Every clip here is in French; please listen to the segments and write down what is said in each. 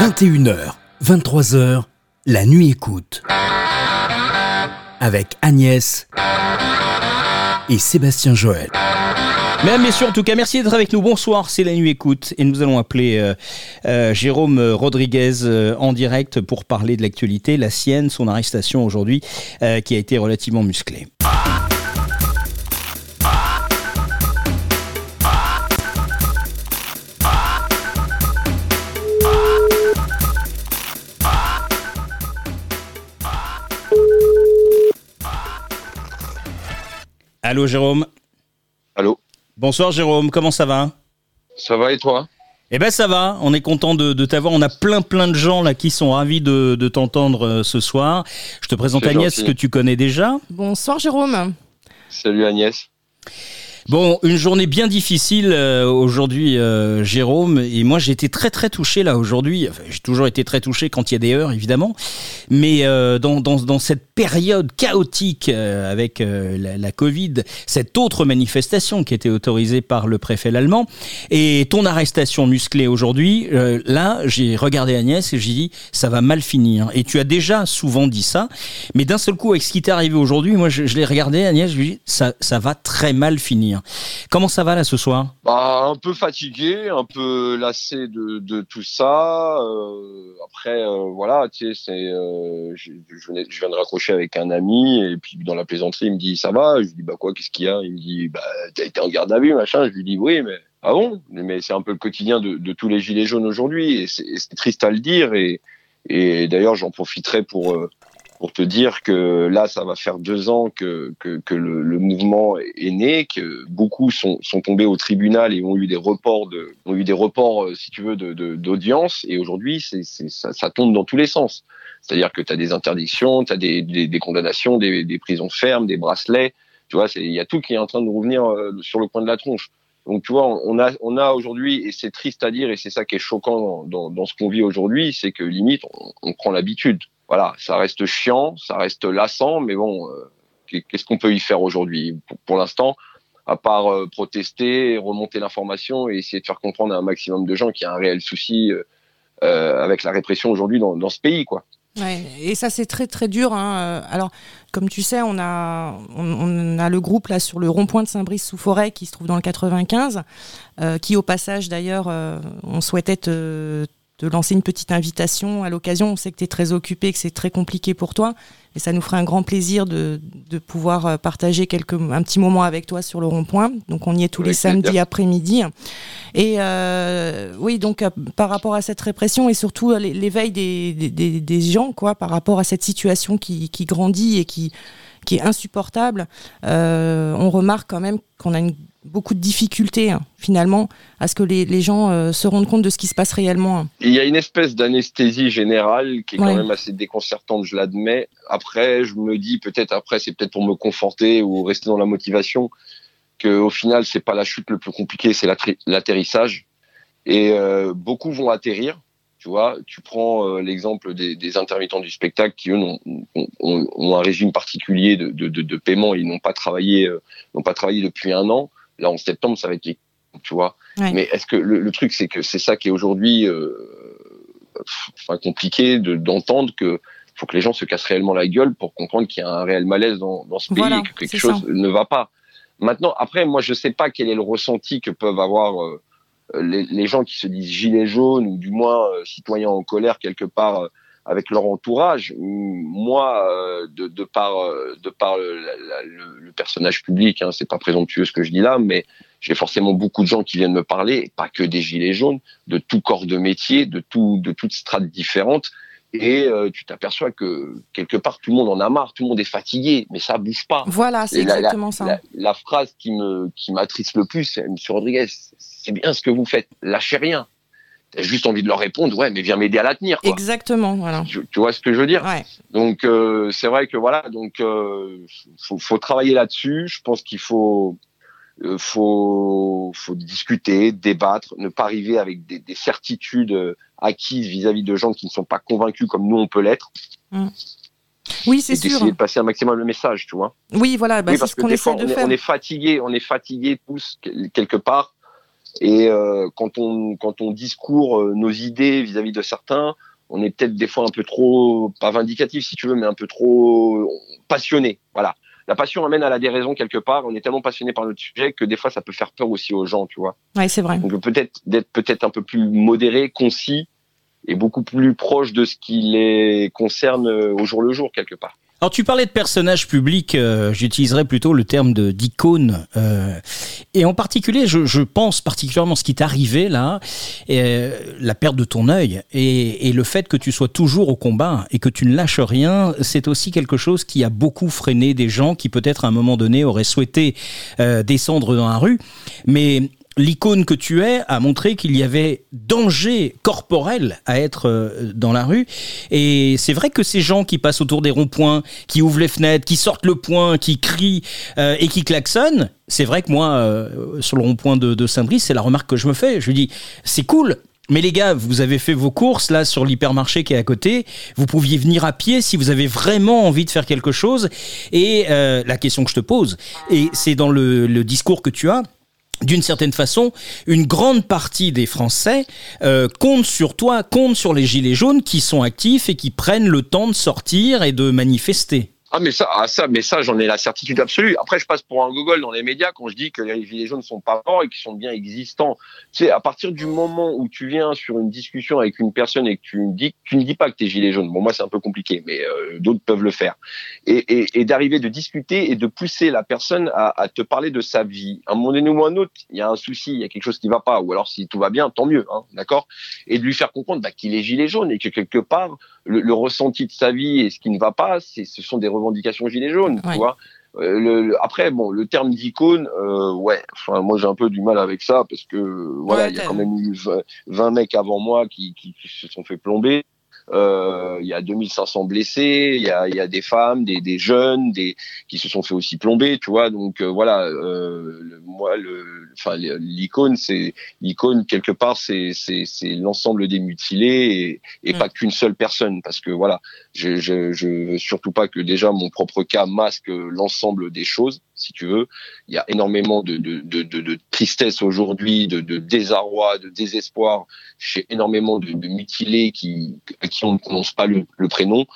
21h, 23h, la nuit écoute. Avec Agnès et Sébastien Joël. Mesdames, Messieurs, en tout cas, merci d'être avec nous. Bonsoir, c'est la nuit écoute et nous allons appeler euh, euh, Jérôme Rodriguez euh, en direct pour parler de l'actualité, la sienne, son arrestation aujourd'hui qui a été relativement musclée. Allô Jérôme Allô Bonsoir Jérôme, comment ça va Ça va et toi Eh ben ça va, on est content de, de t'avoir. On a plein plein de gens là qui sont ravis de, de t'entendre euh, ce soir. Je te présente Agnès gentil. que tu connais déjà. Bonsoir Jérôme. Salut Agnès. Bon, une journée bien difficile euh, aujourd'hui, euh, Jérôme. Et moi, j'ai été très très touché là aujourd'hui. J'ai toujours été très touché quand il y a des heures, évidemment. Mais euh, dans, cette période chaotique avec la, Covid, cette autre manifestation qui était autorisée par le préfet allemand, et ton arrestation musclée aujourd'hui, là, j'ai regardé Agnès et j'ai dit, ça va mal finir. Et tu as déjà souvent dit ça. Mais d'un seul coup, avec ce qui t'est arrivé aujourd'hui, moi, je, l'ai regardé, Agnès, je lui ai dit, ça va très mal finir. Comment ça va là ce soir? Bah, un peu fatigué, un peu lassé de, tout ça. Euh, après, euh, voilà, tu sais, euh, je, viens de raccrocher avec un ami et puis dans la plaisanterie, il me dit ça va? Je lui dis bah quoi, qu'est-ce qu'il y a? Il me dit bah t'as été en garde à vue, machin. Je lui dis oui, mais ah bon? Mais c'est un peu le quotidien de, tous les gilets jaunes aujourd'hui et c'est triste à le dire et, et d'ailleurs j'en profiterai pour pour te dire que là, ça va faire deux ans que, le, mouvement est né, que beaucoup sont, tombés au tribunal et ont eu des reports, de, ont eu des reports, euh, si tu veux, d'audience. Et aujourd'hui, ça, tombe dans tous les sens. C'est-à-dire que tu as des interdictions, tu as des, condamnations, des, prisons fermes, des bracelets. Tu vois, il y a tout qui est en train de revenir euh, sur le coin de la tronche. Donc, tu vois, on a, aujourd'hui, et c'est triste à dire, et c'est ça qui est choquant dans, ce qu'on vit aujourd'hui, c'est que limite, on prend l'habitude. Voilà, ça reste chiant, ça reste lassant, mais bon, euh, qu'est- qu'est-ce qu'on peut y faire aujourd'hui? Pour, l'instant, à part euh, protester, remonter l'information et essayer de faire comprendre à un maximum de gens qu'il y a un réel souci euh, avec la répression aujourd'hui dans, ce pays, quoi. Et ça c'est très très dur. Hein. Alors, comme tu sais, on a on, a le groupe là sur le rond-point de Saint-Brice-sous-Forêt qui se trouve dans le 95, euh, qui au passage d'ailleurs, on souhaitait te, te lancer une petite invitation à l'occasion. On sait que tu es très occupé, que c'est très compliqué pour toi, et ça nous ferait un grand plaisir de, de pouvoir euh, partager quelques un petit moment avec toi sur le rond-point. Donc on y est tous les samedis après-midi. Et euh, oui, donc euh, par rapport à cette répression et surtout l'é- l'éveil des, des, des- des gens, quoi, par rapport à cette situation qui, qui grandit et qui, qui est insupportable, euh, on remarque quand même qu'on a une, beaucoup de difficultés hein, finalement à ce que les, les gens euh, se rendent compte de ce qui se passe réellement. hein. Il y a une espèce d'anesthésie générale qui est quand même assez déconcertante, je l'admets. Après, je me dis peut-être après, c'est peut-être pour me conforter ou rester dans la motivation que au final, c'est pas la chute le plus compliqué, c'est l'atterrissage. Et euh, beaucoup vont atterrir. Tu vois, tu prends euh, l'exemple des, des intermittents du spectacle qui eux ont, ont- ont un régime particulier de, de, de, de paiement. Ils n'ont pas travaillé, euh, n'ont pas travaillé depuis un an. Là, en septembre, ça va être les tu vois. Ouais. Mais est-ce que le, le truc, c'est que c'est ça qui est aujourd'hui euh, enfin, compliqué de- d'entendre que faut que les gens se cassent réellement la gueule pour comprendre qu'il y a un réel malaise dans, dans ce pays Voilà, et que quelque chose ça. ne va pas. Maintenant, après, moi, je sais pas quel est le ressenti que peuvent avoir euh, les, les gens qui se disent gilets jaunes ou du moins euh, citoyens en colère quelque part avec leur entourage. Moi, euh, de, de par euh, de par le, la- le- le personnage public, hein, c'est pas présomptueux ce que je dis là, mais j'ai forcément beaucoup de gens qui viennent me parler, pas que des gilets jaunes, de tout corps de métier, de tout de toutes strates différentes. Et euh, tu t'aperçois que quelque part tout le monde en a marre, tout le monde est fatigué, mais ça bouge pas. Voilà, c'est la- exactement ça. La, la phrase qui me qui m'attriste le plus, c'est Monsieur Rodriguez, c'est bien ce que vous faites, lâchez rien. T'as juste envie de leur répondre, ouais, mais viens m'aider à la tenir. Quoi. Exactement, voilà. Tu, tu vois ce que je veux dire? Ouais. Donc euh, c'est vrai que voilà, donc euh, faut, faut travailler là-dessus. Je pense qu'il faut euh, faut faut discuter, débattre, ne pas arriver avec des, des certitudes euh, acquises vis-à-vis de gens qui ne sont pas convaincus comme nous on peut l'être. Oui, Et c'est sûr. d'essayer de passer un maximum le message, tu vois. Oui, voilà, bah, oui, c'est ce qu'on essaie de on est, faire. on est fatigué, on est fatigué tous quel- quelque part Et euh, quand on quand on discourt euh, nos idées vis-à-vis de certains, on est peut-être des fois un peu trop pas vindicatif si tu veux, mais un peu trop passionné. Voilà. La passion amène à la déraison quelque part. On est tellement passionné par notre sujet que des fois ça peut faire peur aussi aux gens, tu vois. Ouais, c'est vrai. Donc peut-être d'être peut-être un peu plus modéré, concis et beaucoup plus proche de ce qui les concerne au jour le jour quelque part. Alors tu parlais de personnages publics, euh, j'utiliserais plutôt le terme de d'icône. Euh, et en particulier, je, pense particulièrement ce qui t'est arrivé là, euh, la perte de ton œil et, le fait que tu sois toujours au combat et que tu ne lâches rien, c'est aussi quelque chose qui a beaucoup freiné des gens qui peut-être à un moment donné auraient souhaité descendre dans la rue. Mais l'icône que tu es a montré qu'il y avait danger corporel à être euh, dans la rue. Et c'est vrai que ces gens qui passent autour des ronds-points, qui ouvrent les fenêtres, qui sortent le poing, qui crient euh, et qui klaxonnent, c'est vrai que moi, euh, sur le rond-point de, de Saint-Brice, c'est la remarque que je me fais. Je lui dis, c'est cool, mais les gars, vous avez fait vos courses là sur l'hypermarché qui est à côté. Vous pouviez venir à pied si vous avez vraiment envie de faire quelque chose. Et la question que je te pose, et c'est dans le, le discours que tu as, d'une certaine façon, une grande partie des Français euh, comptent sur toi, comptent sur les Gilets jaunes qui sont actifs et qui prennent le temps de sortir et de manifester. Ah mais ça, ah ça, mais ça, j'en ai la certitude absolue. Après, je passe pour un gogol dans les médias quand je dis que les gilets jaunes sont pas morts et qu'ils sont bien existants. Tu sais, à partir du moment où tu viens sur une discussion avec une personne et que tu ne dis, tu ne dis pas que t'es gilet jaune. Bon, moi, c'est un peu compliqué, mais euh, d'autres peuvent le faire. Et, d'arriver de discuter et de pousser la personne à, te parler de sa vie. À un moment donné ou un autre, il y a un souci, il y a quelque chose qui va pas, ou alors si tout va bien, tant mieux, hein, d'accord? Et de lui faire comprendre bah, qu'il est gilet jaune et que quelque part, le, ressenti de sa vie et ce qui ne va pas, ce sont des revendications gilets jaunes, ouais. tu vois. Euh, le, le, après, bon, le terme d'icône, euh, ouais, enfin, moi j'ai un peu du mal avec ça parce que voilà, il ouais, y a quand même eu 20, 20 mecs avant moi qui, qui, qui, se sont fait plomber. Euh, il y a 2500 blessés, il y a, y a des femmes, des, des, jeunes, des qui se sont fait aussi plomber, tu vois. Donc euh, voilà, euh, le, moi, le, enfin l'icône, c'est l'icône quelque part, c'est c'est c'est l'ensemble des mutilés et, et mmh. pas qu'une seule personne, parce que voilà, je, je je veux surtout pas que déjà mon propre cas masque l'ensemble des choses, si tu veux. Il y a énormément de de de, tristesse aujourd'hui, de, désarroi, de désespoir chez énormément de, mutilés qui qui on ne prononce pas le, le prénom.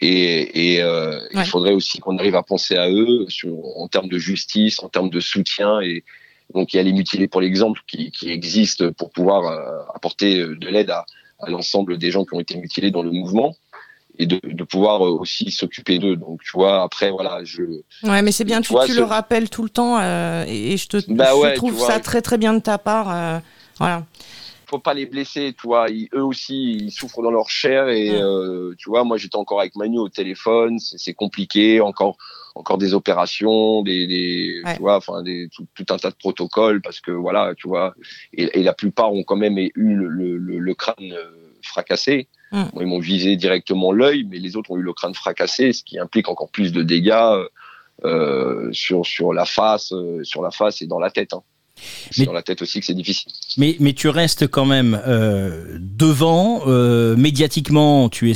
Et, et euh, ouais. il faudrait aussi qu'on arrive à penser à eux sur, en termes de justice, en termes de soutien. Et donc il y a les mutilés pour l'exemple qui, qui existent pour pouvoir euh, apporter de l'aide à, à l'ensemble des gens qui ont été mutilés dans le mouvement et de, de pouvoir aussi s'occuper d'eux. Donc, tu vois, après, voilà, je. Ouais, mais c'est bien, tu, tu, vois, tu ce... le rappelles tout le temps euh, et je te bah je ouais, trouve ça très très bien de ta part. Euh, voilà faut pas les blesser, tu vois. Ils, eux aussi, ils souffrent dans leur chair et euh, tu vois, moi j'étais encore avec Manu au téléphone, c'est compliqué, encore encore des opérations, des, des ouais. tu vois, enfin des tout, tout, un tas de protocoles parce que voilà, tu vois, et, et la plupart ont quand même eu le, le, le crâne fracassé. Moi, ils m'ont visé directement l'œil, mais les autres ont eu le crâne fracassé, ce qui implique encore plus de dégâts euh, sur sur la face, euh, sur la face et dans la tête. Hein. C'est dans la tête aussi que c'est difficile. Mais, mais tu restes quand même euh, devant. Euh, médiatiquement, tu es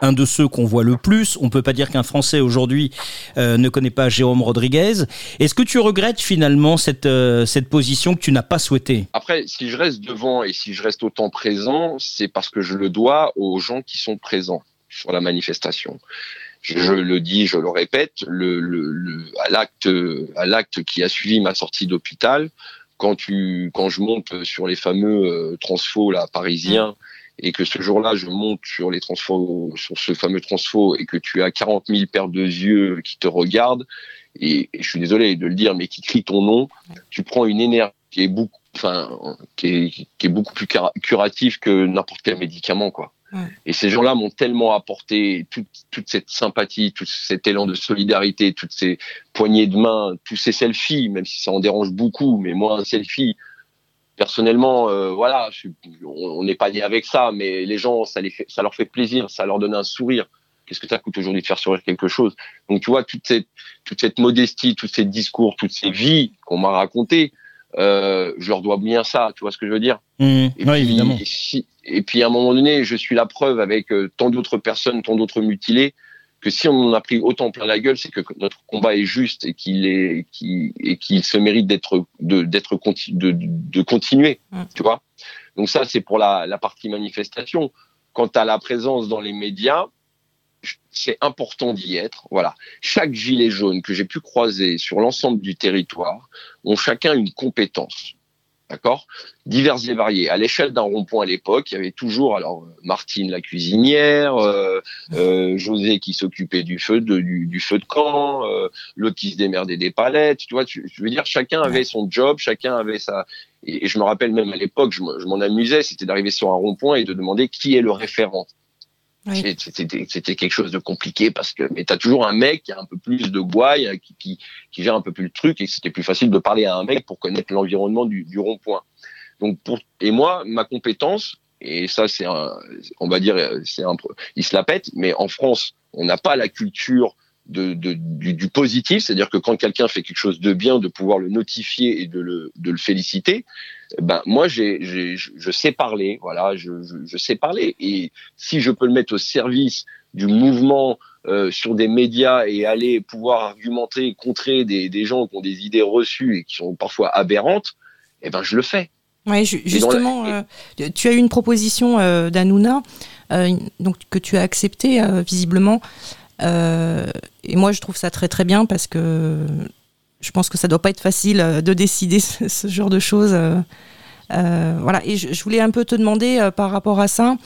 un de ceux qu'on voit le plus. On peut pas dire qu'un Français aujourd'hui euh, ne connaît pas Jérôme Rodriguez. Est-ce que tu regrettes finalement cette, cette position que tu n'as pas souhaitée? Après, si je reste devant et si je reste autant présent, c'est parce que je le dois aux gens qui sont présents sur la manifestation je le dis, je le répète, le, le, le, à l'acte à l'acte qui a suivi ma sortie d'hôpital, quand tu quand je monte sur les fameux euh, transfos là parisiens et que ce jour-là je monte sur les transfos sur ce fameux transfo et que tu as 40 000 paires de yeux qui te regardent et, et je suis désolé de le dire mais qui crient ton nom, tu prends une énergie qui est beaucoup enfin qui est, qui est beaucoup plus curative que n'importe quel médicament quoi. Et ces gens-là m'ont tellement apporté toute, cette sympathie, tout cet élan de solidarité, toutes ces poignées de main, tous ces selfies, même si ça en dérange beaucoup, mais moi un selfie, personnellement, euh, voilà, on n'est pas né avec ça, mais les gens, ça leur fait plaisir, ça leur donne un sourire. Qu'est-ce que ça coûte aujourd'hui de faire sourire quelque chose? Donc tu vois, toute cette, toute cette modestie, tous ces discours, toutes ces vies qu'on m'a racontées, euh, je leur dois bien ça, tu vois ce que je veux dire mmh, et, ouais, puis, évidemment. Et, si, et, puis à un moment donné, je suis la preuve avec euh, tant d'autres personnes, tant d'autres mutilés, que si on en a pris autant plein la gueule, c'est que notre combat est juste et qu'il est, et qu'il se mérite d'être, de, d'être de, de, continuer, mm. tu vois? Donc ça, c'est pour la, la partie manifestation. Quant à la présence dans les médias, c'est important d'y être. Voilà. Chaque gilet jaune que j'ai pu croiser sur l'ensemble du territoire ont chacun une compétence. D'accord? Divers et variés. À l'échelle d'un rond-point à l'époque, il y avait toujours alors Martine la cuisinière, euh, euh, José qui s'occupait du feu de du, feu de camp, euh, l'autre qui se démerdait des palettes. Tu vois, je veux dire, chacun avait son job, chacun avait sa. Et, je me rappelle même à l'époque, je m'en amusais, c'était d'arriver sur un rond-point et de demander qui est le référent. C'était quelque chose de compliqué parce que mais t'as toujours un mec qui a un peu plus de gouaille, euh, qui, qui, qui gère un peu plus le truc et c'était plus facile de parler à un mec pour connaître l'environnement du, du rond-point. Donc pour et moi ma compétence et ça c'est on va dire c'est un il se la pète mais en France on n'a pas la culture de, de du, du, positif, c'est-à-dire que quand quelqu'un fait quelque chose de bien, de pouvoir le notifier et de le, de le féliciter ben moi j'ai, j'ai, je sais parler, voilà, je, je, je, sais parler. Et si je peux le mettre au service du mouvement euh, sur des médias et aller pouvoir argumenter, contrer des, des gens qui ont des idées reçues et qui sont parfois aberrantes, eh ben je le fais. Oui, justement, euh, tu as eu une proposition euh, d'Anouna, euh, donc que tu as acceptée visiblement. Et moi, je trouve ça très très bien parce que je pense que ça doit pas être facile euh, de décider ce, genre de choses. Euh, euh, voilà. Et je, voulais un peu te demander par rapport à ça,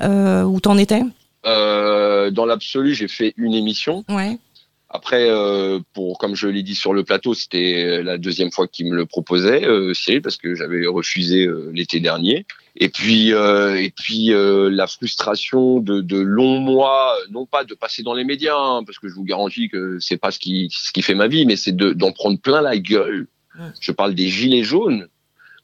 où t'en étais? Dans l'absolu, j'ai fait une émission. Ouais. Après, pour comme je l'ai dit sur le plateau, c'était la deuxième fois qu'il me le proposait, Cyril, parce que j'avais refusé l'été dernier. Et puis, euh, et puis euh, la frustration de, de, longs mois, non pas de passer dans les médias, hein, parce que je vous garantis que c'est pas ce qui, ce qui fait ma vie, mais c'est d'en prendre plein la gueule. Je parle des gilets jaunes,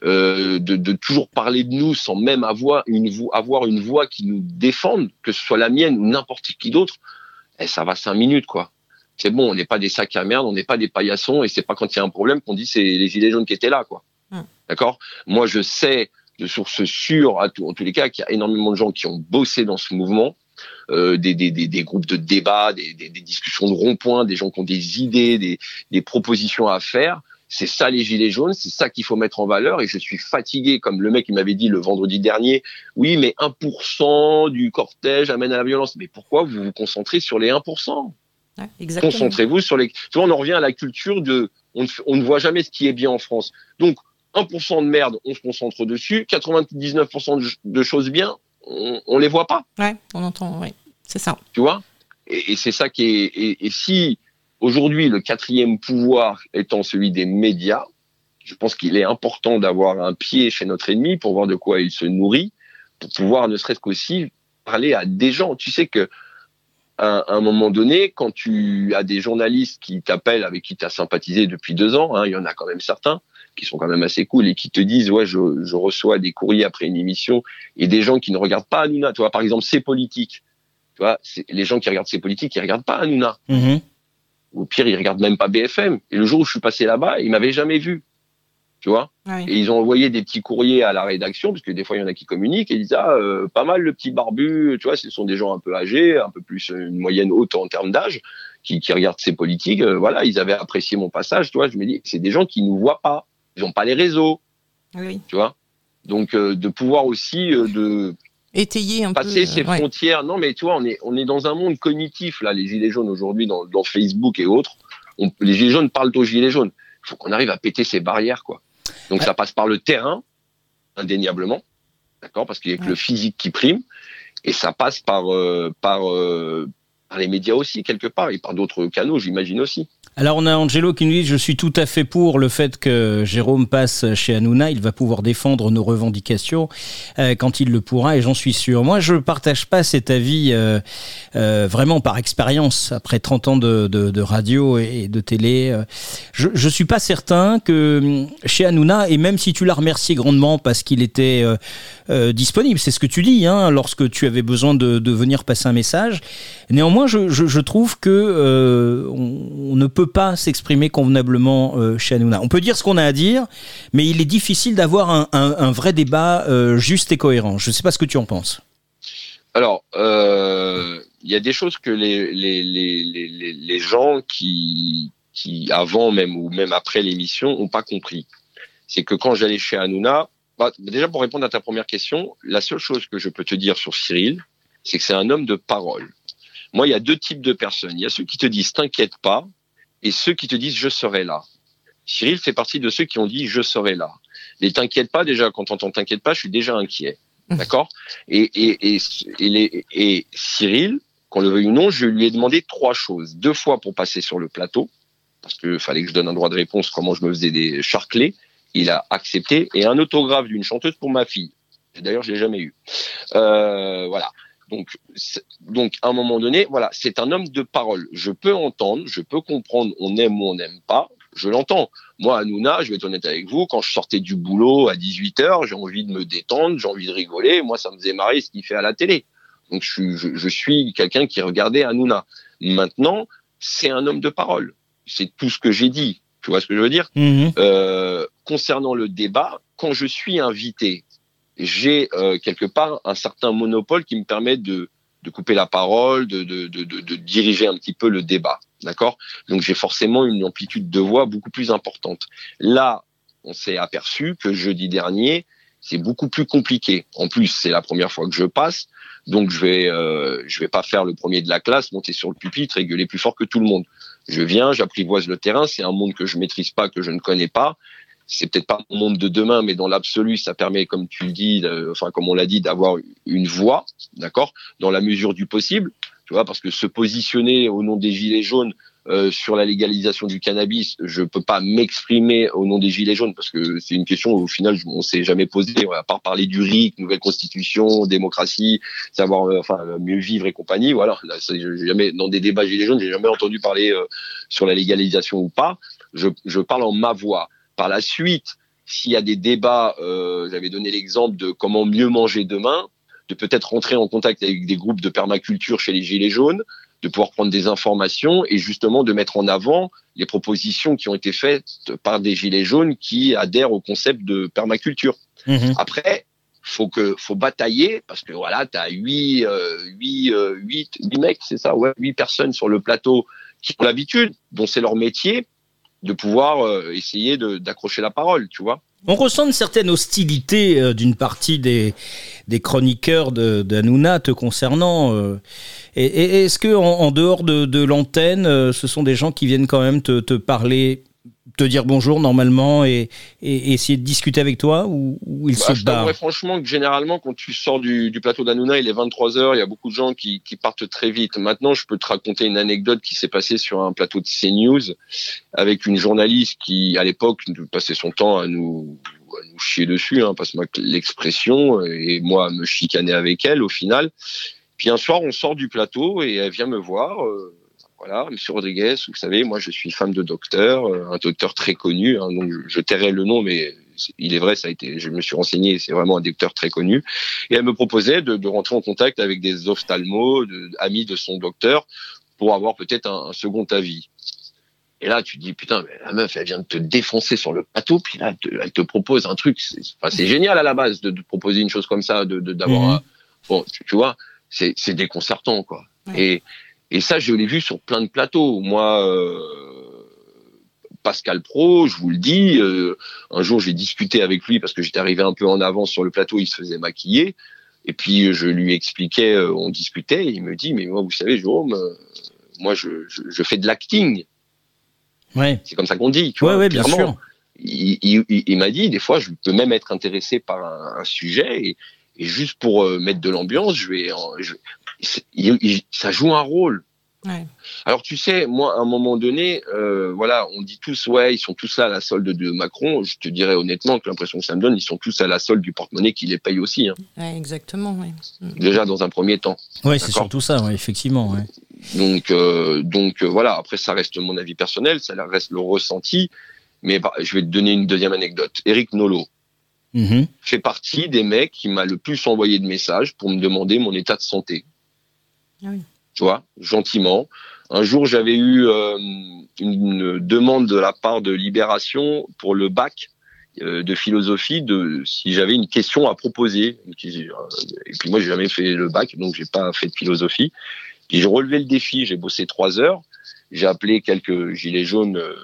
euh, de, de, toujours parler de nous sans même avoir une, avoir une voix qui nous défende, que ce soit la mienne ou n'importe qui d'autre. Eh, ça va cinq minutes, quoi. C'est bon, on n'est pas des sacs à merde, on n'est pas des paillassons, et c'est pas quand il y a un problème qu'on dit c'est les gilets jaunes qui étaient là, quoi. D'accord? Moi, je sais de sources sûres, à tout, en tous les cas, qu'il y a énormément de gens qui ont bossé dans ce mouvement. Euh, des, des, des, des, groupes de débat, des, des discussions de rond-point, des gens qui ont des idées, des, propositions à faire. C'est ça les gilets jaunes, c'est ça qu'il faut mettre en valeur. Et je suis fatigué, comme le mec qui m'avait dit le vendredi dernier, oui, mais 1% du cortège amène à la violence. Mais pourquoi vous vous concentrez sur les 1% Concentrez-vous sur les. Tu vois, on en revient à la culture de. On on ne voit jamais ce qui est bien en France. Donc, 1% de merde, on se concentre dessus. 99% de, choses bien, on, on les voit pas. Ouais, on entend, oui. C'est ça. Tu vois? Et, c'est ça qui est. Et, et si aujourd'hui le quatrième pouvoir étant celui des médias, je pense qu'il est important d'avoir un pied chez notre ennemi pour voir de quoi il se nourrit, pour pouvoir ne serait-ce qu'aussi parler à des gens. Tu sais que à un moment donné, quand tu as des journalistes qui t'appellent, avec qui tu as sympathisé depuis deux ans, hein, il y en a quand même certains, qui sont quand même assez cool et qui te disent ouais je, je reçois des courriers après une émission et des gens qui ne regardent pas Hanouna. Tu vois par exemple c'est politique. Tu vois les gens qui regardent ces politiques ils regardent pas Hanouna. Mm au pire ils regardent même pas BFM et le jour où je suis passé là-bas ils m'avaient jamais vu tu vois et ils ont envoyé des petits courriers à la rédaction parce que des fois il y en a qui communiquent et ils disent ah euh, pas mal le petit barbu tu vois ce sont des gens un peu âgés un peu plus une moyenne haute en termes d'âge qui, qui regardent ces politiques euh, voilà ils avaient apprécié mon passage tu vois je me dis c'est des gens qui nous voient pas ils n'ont pas les réseaux. Oui. Tu vois Donc, euh, de pouvoir aussi euh, de étayer un passer ces frontières. Non, mais tu vois, on est, on est dans un monde cognitif, là, les Gilets jaunes aujourd'hui, dans, dans Facebook et autres. les Gilets jaunes parlent aux Gilets jaunes. Il faut qu'on arrive à péter ces barrières, quoi. Donc, ça passe par le terrain, indéniablement. D'accord Parce qu'il y a que le physique qui prime. Et ça passe par, euh, par, par les médias aussi, quelque part, et par d'autres canaux, j'imagine aussi. Alors on a Angelo qui nous dit je suis tout à fait pour le fait que Jérôme passe chez Hanouna, il va pouvoir défendre nos revendications euh, quand il le pourra et j'en suis sûr. Moi je partage pas cet avis euh, euh, vraiment par expérience après 30 ans de, de, radio et de télé. Je, je suis pas certain que hum, chez Hanouna et même si tu l'as remercié grandement parce qu'il était disponible, c'est ce que tu dis hein, lorsque tu avais besoin de, de venir passer un message. Néanmoins je, je, trouve que on, on ne peut pas s'exprimer convenablement euh, chez Hanouna. On peut dire ce qu'on a à dire, mais il est difficile d'avoir un, vrai débat euh, juste et cohérent. Je ne sais pas ce que tu en penses. Alors, euh, il y a des choses que les, gens qui, avant même ou même après l'émission, ont pas compris. C'est que quand j'allais chez Hanouna, bah, déjà pour répondre à ta première question, la seule chose que je peux te dire sur Cyril, c'est que c'est un homme de parole. Moi, il y a deux types de personnes. Il y a ceux qui te disent t'inquiète pas et ceux qui te disent je serai là. Cyril fait partie de ceux qui ont dit je serai là. Mais t'inquiète pas déjà quand on t'inquiète pas, je suis déjà inquiet. Mmh. D'accord? Et, et, et, et, les, et Cyril, qu'on le veuille ou non, je lui ai demandé trois choses. Deux fois pour passer sur le plateau, parce qu'il fallait que je donne un droit de réponse, comment je me faisais des charclés. Il a accepté. Et un autographe d'une chanteuse pour ma fille. D'ailleurs, je l'ai jamais eu. Euh, voilà. Donc, donc, à un moment donné, voilà, c'est un homme de parole. Je peux entendre, je peux comprendre, on aime ou on n'aime pas, je l'entends. Moi, Hanouna, je vais être honnête avec vous, quand je sortais du boulot à 18h, j'ai envie de me détendre, j'ai envie de rigoler. Moi, ça me faisait marrer ce qu'il fait à la télé. Donc, je, je, je suis quelqu'un qui regardait Hanouna. Maintenant, c'est un homme de parole. C'est tout ce que j'ai dit. Tu vois ce que je veux dire? Mmh. euh, Concernant le débat, quand je suis invité, j'ai euh, quelque part un certain monopole qui me permet de, couper la parole, de, diriger un petit peu le débat. D'accord? Donc j'ai forcément une amplitude de voix beaucoup plus importante. Là, on s'est aperçu que jeudi dernier, c'est beaucoup plus compliqué. En plus, c'est la première fois que je passe, donc je vais euh, je vais pas faire le premier de la classe, monter sur le pupitre et gueuler plus fort que tout le monde. Je viens, j'apprivoise le terrain, c'est un monde que je maîtrise pas, que je ne connais pas. C'est peut-être pas mon monde de demain, mais dans l'absolu, ça permet, comme tu le dis, enfin comme on l'a dit, d'avoir une voix, d'accord, dans la mesure du possible. Tu vois, parce que se positionner au nom des gilets jaunes euh, sur la légalisation du cannabis, je peux pas m'exprimer au nom des gilets jaunes parce que c'est une question où, au final on s'est jamais posé à part parler du RIC, nouvelle constitution, démocratie, savoir euh, enfin mieux vivre et compagnie. Voilà, là, jamais dans des débats gilets jaunes, j'ai jamais entendu parler euh, sur la légalisation ou pas. Je, je parle en ma voix. Par la suite, s'il y a des débats, euh, j'avais donné l'exemple de comment mieux manger demain, de peut-être rentrer en contact avec des groupes de permaculture chez les Gilets jaunes, de pouvoir prendre des informations et justement de mettre en avant les propositions qui ont été faites par des Gilets jaunes qui adhèrent au concept de permaculture. Mmh. Après, faut que faut batailler parce que voilà, tu as 8, euh, 8, euh, 8, 8 mecs, c'est ça, ouais, 8 personnes sur le plateau qui ont l'habitude, dont c'est leur métier, de pouvoir euh, essayer d'accrocher la parole, tu vois. On ressent une certaine hostilité euh, d'une partie des, chroniqueurs d'Anouna de, te concernant. Euh. et, est-ce que en, dehors de, l'antenne, ce sont des gens qui viennent quand même te parler te dire bonjour normalement et, et, et, essayer de discuter avec toi ou, ou ils bah, se barrent franchement que généralement quand tu sors du, du plateau d'Anouna il est 23h il y a beaucoup de gens qui, qui, partent très vite. Maintenant je peux te raconter une anecdote qui s'est passée sur un plateau de CNews avec une journaliste qui à l'époque passait son temps à nous à nous chier dessus hein, passe-moi l'expression et moi à me chicaner avec elle au final. Puis un soir on sort du plateau et elle vient me voir euh, voilà, Monsieur Rodriguez, vous savez, moi je suis femme de docteur, euh, un docteur très connu, hein, donc je tairai le nom, mais il est vrai, ça a été, je me suis renseigné, c'est vraiment un docteur très connu. Et elle me proposait de, de rentrer en contact avec des ophtalmos, de, amis de son docteur, pour avoir peut-être un, un, second avis. Et là, tu te dis, putain, mais la meuf, elle vient de te défoncer sur le plateau, puis là, te, elle te propose un truc. C'est enfin, génial à la base de, de, proposer une chose comme ça, de d'avoir. Mmh. Un... Bon, tu, tu vois, c'est déconcertant, quoi. Ouais. Et, et ça, je l'ai vu sur plein de plateaux. Moi, euh, Pascal Pro, je vous le dis, euh, un jour j'ai discuté avec lui parce que j'étais arrivé un peu en avance sur le plateau, il se faisait maquiller. Et puis je lui expliquais, euh, on discutait, et il me dit, mais moi, vous savez, Jérôme, moi, je, je, je, fais de l'acting. Ouais. C'est comme ça qu'on dit. Tu ouais, vois, ouais, bien sûr. Il, il, il, il m'a dit, des fois, je peux même être intéressé par un, un sujet et, et, juste pour euh, mettre de l'ambiance, je vais, je, ça joue un rôle. Ouais. Alors tu sais, moi à un moment donné, euh, voilà, on dit tous ouais, ils sont tous là à la solde de Macron. Je te dirais honnêtement que l'impression que ça me donne, ils sont tous à la solde du porte-monnaie qui les paye aussi. Hein. Ouais, exactement. Ouais. Déjà dans un premier temps. Ouais, c'est surtout ça, ouais, effectivement. Ouais. Donc euh, donc euh, voilà. Après ça reste mon avis personnel, ça reste le ressenti. Mais bah, je vais te donner une deuxième anecdote. Eric Nolot. -hmm. fait partie des mecs qui m'a le plus envoyé de messages pour me demander mon état de santé. Ah oui tu vois, gentiment. Un jour, j'avais eu euh, une demande de la part de Libération pour le bac euh, de philosophie de si j'avais une question à proposer. Et puis moi, j'ai jamais fait le bac, donc j'ai pas fait de philosophie. J'ai relevé le défi, j'ai bossé trois heures, j'ai appelé quelques gilets jaunes euh,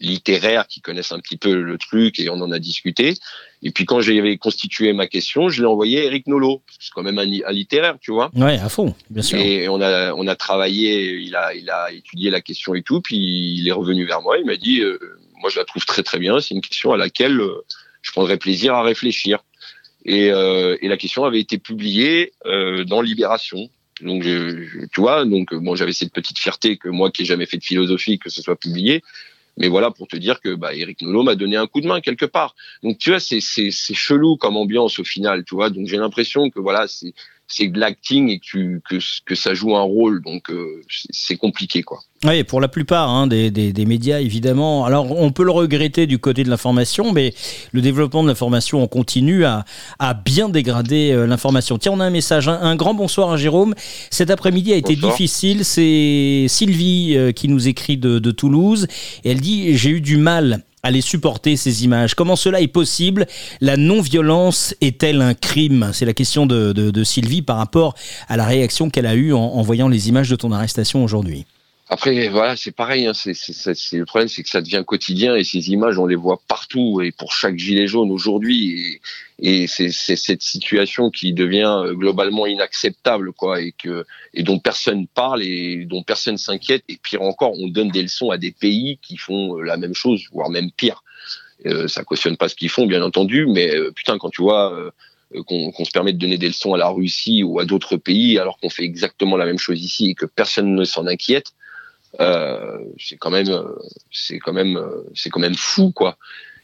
littéraires qui connaissent un petit peu le truc et on en a discuté. Et puis quand j'avais constitué ma question, je l'ai envoyé à Eric Nolot, c'est quand même un, littéraire, tu vois. Ouais, à fond, bien sûr. Et on a on a travaillé, il a il a étudié la question et tout, puis il est revenu vers moi, il m'a dit, euh, moi je la trouve très très bien, c'est une question à laquelle euh, je prendrais plaisir à réfléchir. Et, euh, et la question avait été publiée dans Libération. Donc, je, tu vois, donc bon, j'avais cette petite fierté que moi qui ai jamais fait de philosophie, que ce soit publié. Mais voilà pour te dire que bah, Eric Nolot m'a donné un coup de main quelque part. Donc tu vois, c'est c'est chelou comme ambiance au final, tu vois. Donc j'ai l'impression que voilà, c'est c'est de l'acting et que, que, que ça joue un rôle, donc euh, c'est compliqué quoi. Oui, pour la plupart hein, des, des, des, médias, évidemment. Alors, on peut le regretter du côté de l'information, mais le développement de l'information, on continue à, à bien dégrader euh, l'information. Tiens, on a un message. Un, grand bonsoir à Jérôme. Cet après-midi a été difficile. C'est Sylvie euh, qui nous écrit de, de Toulouse. Et elle dit J'ai eu du mal les supporter ces images. Comment cela est possible? La non-violence est-elle un crime? C'est la question de, Sylvie par rapport à la réaction qu'elle a eue en, en voyant les images de ton arrestation aujourd'hui. Après, voilà, c'est pareil. Hein, c'est, le problème, c'est que ça devient quotidien et ces images, on les voit partout et pour chaque gilet jaune aujourd'hui. Et, et c'est, cette situation qui devient euh, globalement inacceptable, quoi, et que et dont personne parle et dont personne s'inquiète. Et pire encore, on donne des leçons à des pays qui font euh, la même chose, voire même pire. Euh, ça cautionne pas ce qu'ils font, bien entendu, mais euh, putain, quand tu vois. qu'on, qu'on se permet de donner des leçons à la Russie ou à d'autres pays alors qu'on fait exactement la même chose ici et que personne ne s'en inquiète, euh, c'est quand même, c'est quand même, c'est quand même fou, quoi.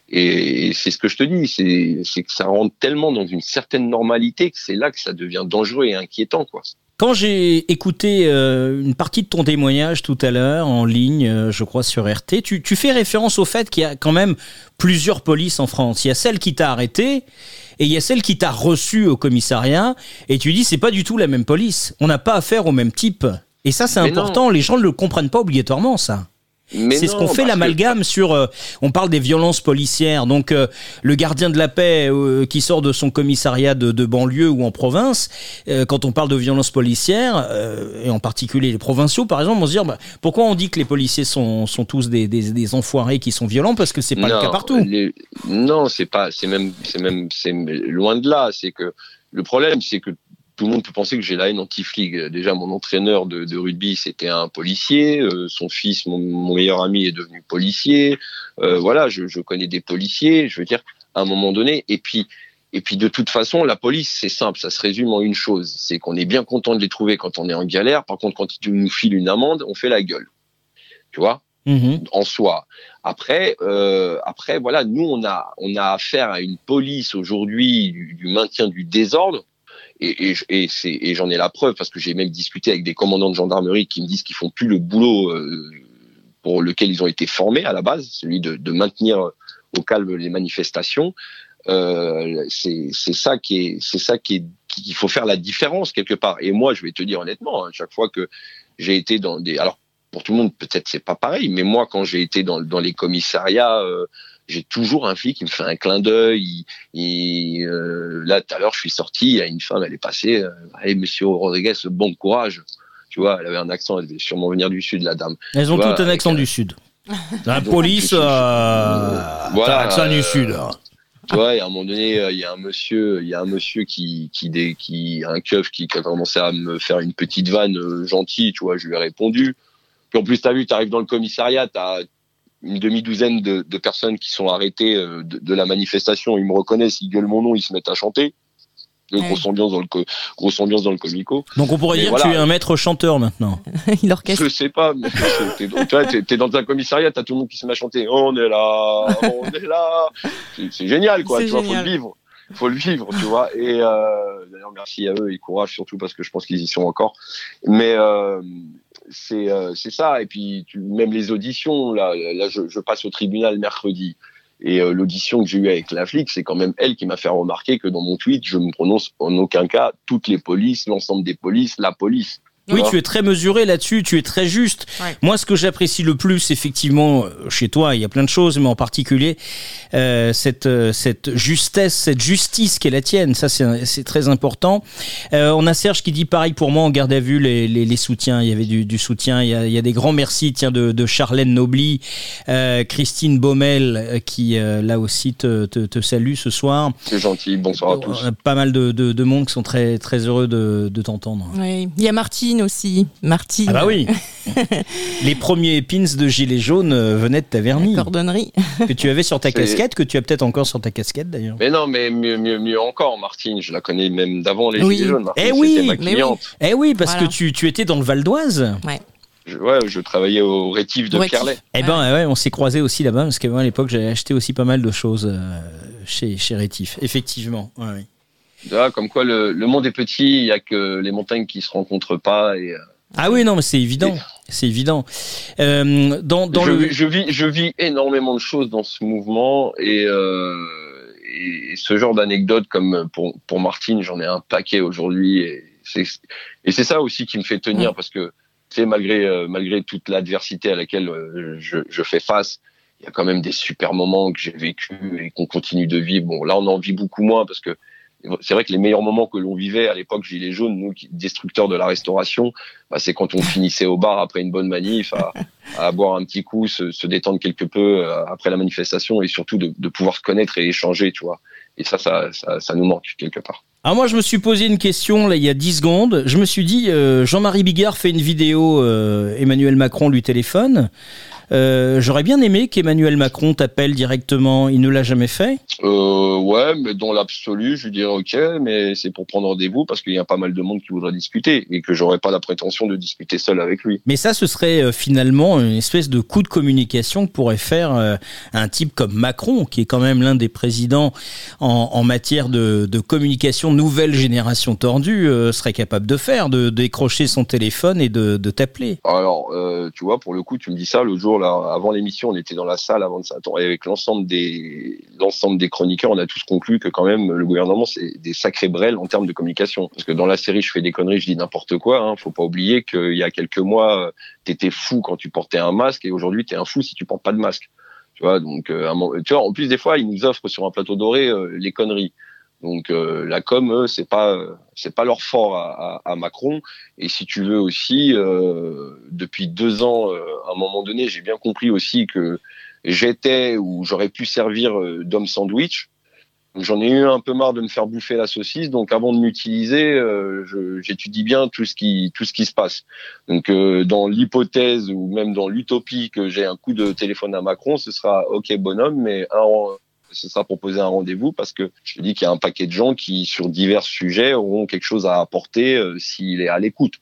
Et, c'est ce que je te dis, c'est que ça rentre tellement dans une certaine normalité que c'est là que ça devient dangereux et inquiétant, quoi. Quand j'ai écouté euh, une partie de ton témoignage tout à l'heure en ligne, euh, je crois sur RT, tu, tu fais référence au fait qu'il y a quand même plusieurs polices en France. Il y a celle qui t'a arrêté et il y a celle qui t'a reçu au commissariat. Et tu dis c'est pas du tout la même police. On n'a pas affaire au même type. Et ça, c'est important. Les gens ne le comprennent pas obligatoirement, ça. C'est ce qu'on fait l'amalgame sur. Euh, on parle des violences policières. Donc euh, le gardien de la paix euh, qui sort de son commissariat de, de banlieue ou en province, quand on parle de violences policières et en particulier les provinciaux, par exemple, on se dit bah, pourquoi on dit que les policiers sont, sont tous des, des, des, enfoirés qui sont violents? Parce que c'est pas le cas partout. Non, c'est pas. C'est même. C'est même. C'est loin de là. C'est que le problème, c'est que tout le monde peut penser que j'ai la haine anti-flic. Déjà, mon entraîneur de, de rugby, c'était un policier. Euh, son fils, mon, mon, meilleur ami, est devenu policier. Euh, voilà, je, je, connais des policiers. Je veux dire, à un moment donné. Et puis, et puis, de toute façon, la police, c'est simple. Ça se résume en une chose. C'est qu'on est bien content de les trouver quand on est en galère. Par contre, quand ils nous filent une amende, on fait la gueule. Tu vois? Mmh. En soi. Après, euh, après, voilà, nous, on a, on a affaire à une police aujourd'hui du, du maintien du désordre et, j'en ai la preuve parce que j'ai même discuté avec des commandants de gendarmerie qui me disent qu'ils font plus le boulot euh, pour lequel ils ont été formés à la base, celui de, maintenir au calme les manifestations. Euh, c'est ça qui est, c'est ça qui qu'il faut faire la différence quelque part. Et moi, je vais te dire honnêtement, hein, chaque fois que j'ai été dans des, alors pour tout le monde peut-être c'est pas pareil, mais moi quand j'ai été dans, dans les commissariats euh, j'ai toujours un flic qui me fait un clin d'œil. Euh, là, tout à l'heure, je suis sorti, il y a une femme, elle est passée. Euh, Allez, monsieur Rodriguez, bon courage. Tu vois, elle avait un accent, elle devait sûrement venir du sud, la dame. Elles ont toutes un accent du sud. La police, euh, voilà, un accent du sud. Hein. Tu vois, à un moment donné, il y a un monsieur, il y a un monsieur qui, qui, qui, qui un keuf qui, qui a commencé à me faire une petite vanne gentille, tu vois, je lui ai répondu. Puis en plus, t'as vu, t'arrives dans le commissariat, t'as une demi-douzaine de, de, personnes qui sont arrêtées euh, de, de, la manifestation. Ils me reconnaissent, ils gueulent mon nom, ils se mettent à chanter. Ouais. Grosse, ambiance dans le grosse ambiance dans le comico. Donc on pourrait dire voilà. que tu es un maître chanteur maintenant. Il orchestre. Je sais pas, mais t'es, es, es, dans un commissariat, t'as tout le monde qui se met à chanter. On est là, on est là. C'est génial, quoi. Tu génial. vois, faut le vivre. Faut le vivre, tu vois. Et euh, d'ailleurs, merci à eux et courage surtout parce que je pense qu'ils y sont encore. Mais euh, c'est euh, ça. Et puis même les auditions, là, là je, je passe au tribunal mercredi. Et euh, l'audition que j'ai eue avec la flic, c'est quand même elle qui m'a fait remarquer que dans mon tweet, je me prononce en aucun cas toutes les polices, l'ensemble des polices, la police. Oui, tu es très mesuré là-dessus, tu es très juste. Moi, ce que j'apprécie le plus, effectivement, euh, chez toi, il y a plein de choses, mais en particulier euh, cette euh, cette justesse, cette justice qui est la tienne. Ça, c'est très important. Euh, on a Serge qui dit pareil pour moi en garde à vue les, les, les soutiens. Il y avait du, du soutien. Il y, a, il y, a, des grands merci, tiens, de, de Charlène Nobly, euh, Christine Baumel, qui là aussi te, te, te, salue ce soir. C'est gentil. Bonsoir à tous. Pas mal de, de, de monde qui sont très très heureux de, de t'entendre. Oui. Il y a Martine aussi. Martine. Ah bah oui. Les premiers pins de gilet jaune euh, venaient de Taverny. La cordonnerie. que tu avais sur ta casquette, que tu as peut-être encore sur ta casquette d'ailleurs. Mais non, mais mieux, mieux, mieux encore, Martine. Je la connais même d'avant les gilets jaunes. Martine, eh oui, ma cliente. Oui. Eh oui, parce voilà. que tu, tu étais dans le Val d'Oise. Ouais. Je, ouais, je travaillais au rétif de Pierrelet. Eh ben, ouais, on s'est croisés aussi là-bas parce qu'à moi, à l'époque, j'avais acheté aussi pas mal de choses euh, chez, chez Rétif. Effectivement. Ouais, ouais. Là, comme quoi le, le, monde est petit, il y a que les montagnes qui se rencontrent pas et. Ah oui, non, mais c'est évident. C'est évident. Euh, dans, dans je, le... je, vis, je vis énormément de choses dans ce mouvement et, euh, et ce genre d'anecdotes comme pour, pour Martine, j'en ai un paquet aujourd'hui et c'est ça aussi qui me fait tenir mmh. parce que tu sais, malgré, euh, malgré toute l'adversité à laquelle euh, je, je fais face, il y a quand même des super moments que j'ai vécu et qu'on continue de vivre. Bon, là, on en vit beaucoup moins parce que c'est vrai que les meilleurs moments que l'on vivait à l'époque Gilets jaunes, nous, destructeurs de la restauration, bah, c'est quand on finissait au bar après une bonne manif, à, à boire un petit coup, se, se, détendre quelque peu euh, après la manifestation et surtout de, de, pouvoir se connaître et échanger, tu vois. Et ça, ça, ça, ça nous manque quelque part. Alors moi, je me suis posé une question là il y a 10 secondes. Je me suis dit, euh, Jean-Marie Bigard fait une vidéo, euh, Emmanuel Macron lui téléphone. Euh, J'aurais bien aimé qu'Emmanuel Macron t'appelle directement. Il ne l'a jamais fait euh, Ouais, mais dans l'absolu, je lui dirais ok, mais c'est pour prendre rendez-vous parce qu'il y a pas mal de monde qui voudrait discuter et que j'aurais pas la prétention de discuter seul avec lui. Mais ça, ce serait euh, finalement une espèce de coup de communication que pourrait faire euh, un type comme Macron, qui est quand même l'un des présidents en, en matière de, de, communication nouvelle génération tordue, euh, serait capable de faire, de, de, décrocher son téléphone et de, de t'appeler. Alors, tu vois, pour le coup, tu me dis ça le jour avant l'émission, on était dans la salle avant de s'attendre et avec l'ensemble des l'ensemble des chroniqueurs, on a tous conclu que quand même le gouvernement c'est des sacrés brels en termes de communication. Parce que dans la série, je fais des conneries, je dis n'importe quoi. Hein. Faut pas oublier qu'il y a quelques mois, t'étais fou quand tu portais un masque et aujourd'hui t'es un fou si tu portes pas de masque. Tu vois, donc euh, tu vois, en plus des fois, ils nous offrent sur un plateau doré euh, les conneries. Donc euh, la com, c'est pas c'est pas leur fort à, à, à, Macron. Et si tu veux aussi, euh, depuis deux ans, euh, à un moment donné, j'ai bien compris aussi que j'étais ou j'aurais pu servir d'homme sandwich. J'en ai eu un peu marre de me faire bouffer la saucisse, donc avant de m'utiliser, euh, j'étudie bien tout ce qui tout ce qui se passe. Donc euh, dans l'hypothèse ou même dans l'utopie que j'ai un coup de téléphone à Macron, ce sera ok bonhomme, mais un, ce sera proposer un rendez-vous parce que je dis qu'il y a un paquet de gens qui sur divers sujets auront quelque chose à apporter euh, s'il est à l'écoute.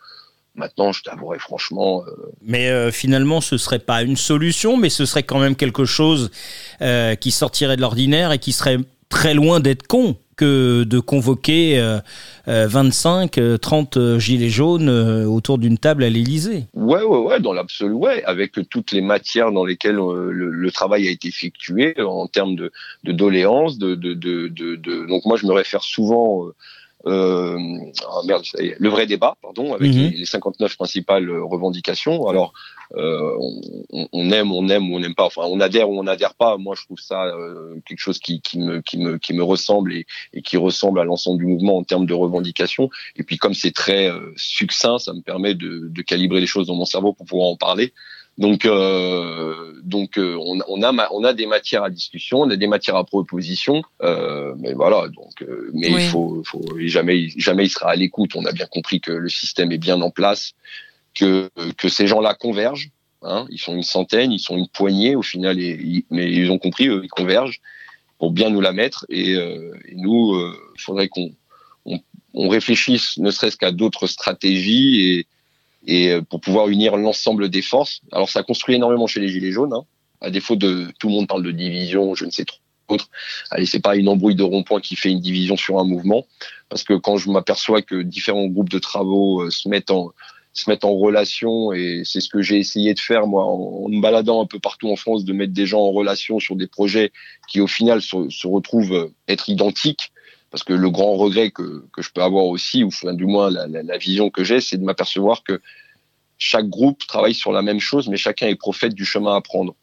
Maintenant, je t'avouerai franchement. Euh... Mais euh, finalement, ce serait pas une solution, mais ce serait quand même quelque chose qui sortirait de l'ordinaire et qui serait très loin d'être con de convoquer euh, euh, 25, 30 gilets jaunes euh, autour d'une table à l'Élysée. Ouais, ouais, ouais, dans l'absolu, avec toutes les matières dans lesquelles le, travail a été effectué en termes de, doléances, donc moi je me réfère souvent. Euh, oh merde, le vrai débat, pardon, avec -hmm. les, les 59 principales revendications. Alors, euh, on, on, aime, on aime ou on n'aime pas. Enfin, on adhère ou on n'adhère pas. Moi, je trouve ça euh, quelque chose qui, qui, me, qui, me, qui me ressemble et, et qui ressemble à l'ensemble du mouvement en termes de revendications. Et puis, comme c'est très euh, succinct, ça me permet de, de calibrer les choses dans mon cerveau pour pouvoir en parler. Donc, euh, donc euh, on, on, a on a des matières à discussion, on a des matières à proposition, euh, mais voilà. Donc, euh, mais oui. il faut, faut jamais, jamais il sera à l'écoute. On a bien compris que le système est bien en place, que que ces gens-là convergent. Hein, ils sont une centaine, ils sont une poignée au final, et, mais ils ont compris, eux, ils convergent pour bien nous la mettre. Et, euh, et nous, il faudrait qu'on on, on réfléchisse, ne serait-ce qu'à d'autres stratégies et et pour pouvoir unir l'ensemble des forces. Alors ça construit énormément chez les gilets jaunes, hein. à défaut de tout le monde parle de division, je ne sais trop autre. Allez, c'est pas une embrouille de rond-point qui fait une division sur un mouvement, parce que quand je m'aperçois que différents groupes de travaux euh, se mettent en se mettent en relation et c'est ce que j'ai essayé de faire moi en, en, me baladant un peu partout en France de mettre des gens en relation sur des projets qui au final se, se retrouvent être identiques Parce que le grand regret que, que je peux avoir aussi, ou du moins la, la, vision que j'ai, c'est de m'apercevoir que chaque groupe travaille sur la même chose, mais chacun est prophète du chemin à prendre.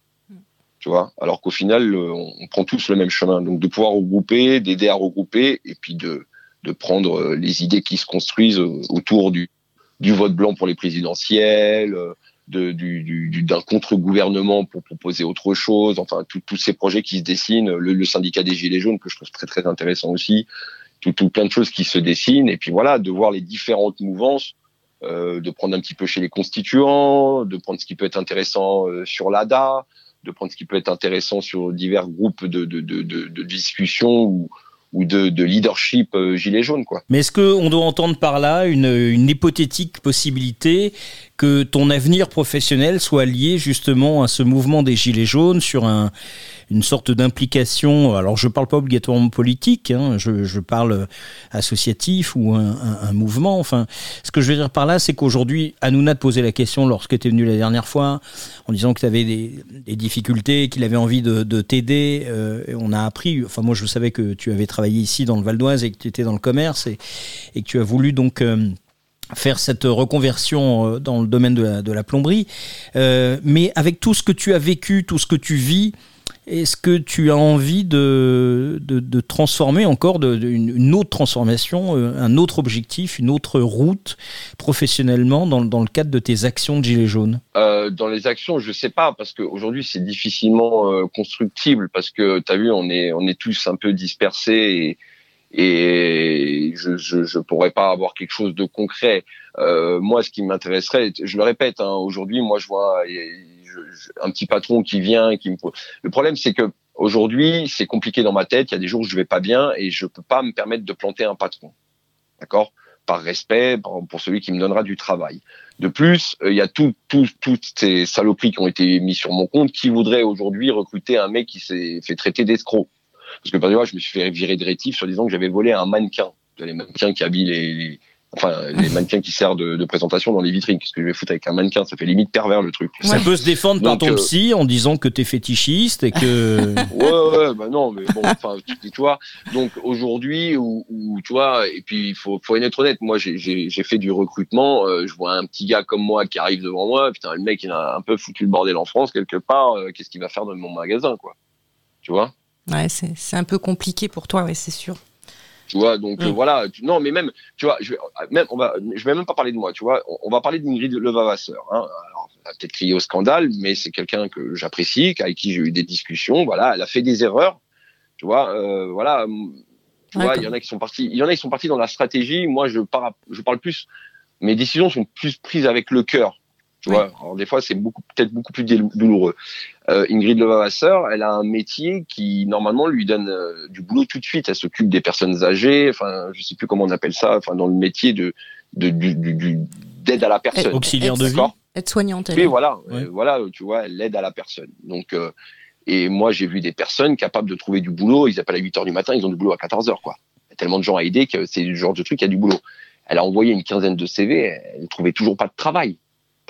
Tu vois, alors qu'au final, on prend tous le même chemin. Donc de pouvoir regrouper, d'aider à regrouper, et puis de, de prendre euh, les idées qui se construisent euh, autour du, du vote blanc pour les présidentielles, euh, d'un contre-gouvernement pour proposer autre chose, enfin tous ces projets qui se dessinent, le, syndicat des Gilets jaunes que je trouve très très intéressant aussi, tout, plein de choses qui se dessinent, et puis voilà, de voir les différentes mouvances, euh, de prendre un petit peu chez les constituants, de prendre ce qui peut être intéressant euh, sur l'ADA, de prendre ce qui peut être intéressant sur divers groupes de, de, de, de, de discussion ou, de, de leadership euh, gilet jaune quoi. Mais est-ce qu'on doit entendre par là une hypothétique possibilité que ton avenir professionnel soit lié justement à ce mouvement des gilets jaunes sur un, une sorte d'implication. Alors je parle pas obligatoirement politique, hein, je, parle associatif ou un, mouvement. Enfin, ce que je veux dire par là, c'est qu'aujourd'hui, Hanouna te posait la question lorsque tu es venu la dernière fois, en disant que tu avais des, difficultés, qu'il avait envie de, de t'aider. Euh, on a appris, enfin moi je savais que tu avais travaillé ici dans le Val d'Oise et que tu étais dans le commerce et, et que tu as voulu donc... Euh, faire cette reconversion euh, dans le domaine de la, plomberie. Euh, mais avec tout ce que tu as vécu, tout ce que tu vis, est-ce que tu as envie de, de, transformer encore de, une, autre transformation, euh, un autre objectif, une autre route professionnellement dans, dans le cadre de tes actions de Gilets jaunes? Euh, Dans les actions, je sais pas, parce qu'aujourd'hui c'est difficilement constructible, parce que tu as vu, on est, on est tous un peu dispersés et je, je, je pourrais pas avoir quelque chose de concret. Euh, moi, ce qui m'intéresserait, je le répète, hein, aujourd'hui, moi, je vois un petit patron qui vient, qui me. Le problème, c'est que aujourd'hui, c'est compliqué dans ma tête. Il y a des jours où je vais pas bien et je peux pas me permettre de planter un patron. D'accord? Par respect pour celui qui me donnera du travail. De plus, euh, il y a tout, tout, toutes ces saloperies qui ont été mises sur mon compte. Qui voudrait aujourd'hui recruter un mec qui s'est fait traiter d'escroc parce que par exemple, je me suis fait virer de rétif sur disant que j'avais volé un mannequin. Les mannequins qui habillent les, enfin les mannequins qui servent de, de, présentation dans les vitrines. Qu'est-ce que je vais foutre avec un mannequin? Ça fait limite pervers le truc. Ça peut se défendre par ton euh, psy en disant que t'es fétichiste et que. ouais ouais bah non mais bon enfin tu, vois donc aujourd'hui où, tu vois et puis il faut faut être honnête moi j'ai fait du recrutement euh, je vois un petit gars comme moi qui arrive devant moi putain le mec il a un peu foutu le bordel en France quelque part euh, qu'est-ce qu'il va faire dans mon magasin quoi tu vois? Ouais, c'est un peu compliqué pour toi, ouais, c'est sûr. Tu vois, donc euh, mm. voilà. non, mais même, tu vois, je vais même, on va, je vais même pas parler de moi. Tu vois, on, va parler d'Ingrid Levavasseur. Hein. Alors, elle a peut-être crié au scandale, mais c'est quelqu'un que j'apprécie, avec qui j'ai eu des discussions. Voilà, elle a fait des erreurs. Tu vois, euh, voilà. Tu vois, il y en a qui sont partis. Il y en a qui sont partis dans la stratégie. Moi, je parle, je parle plus. Mes décisions sont plus prises avec le cœur. Tu vois, alors des fois c'est beaucoup peut-être beaucoup plus douloureux. Euh, Ingrid Levavasseur, elle a un métier qui normalement lui donne euh, du boulot tout de suite. Elle s'occupe des personnes âgées, enfin je sais plus comment on appelle ça, enfin dans le métier de de du, du d'aide à la personne. Auxiliaire de vie. Être soignante. Oui, voilà, euh, voilà, tu vois, elle aide à la personne. Donc euh, et moi j'ai vu des personnes capables de trouver du boulot. Ils appellent à 8 heures du matin, ils ont du boulot à 14 heures quoi. Il y a tellement de gens à aider que c'est le genre de truc qui a du boulot. Elle a envoyé une quinzaine de CV, elle trouvait toujours pas de travail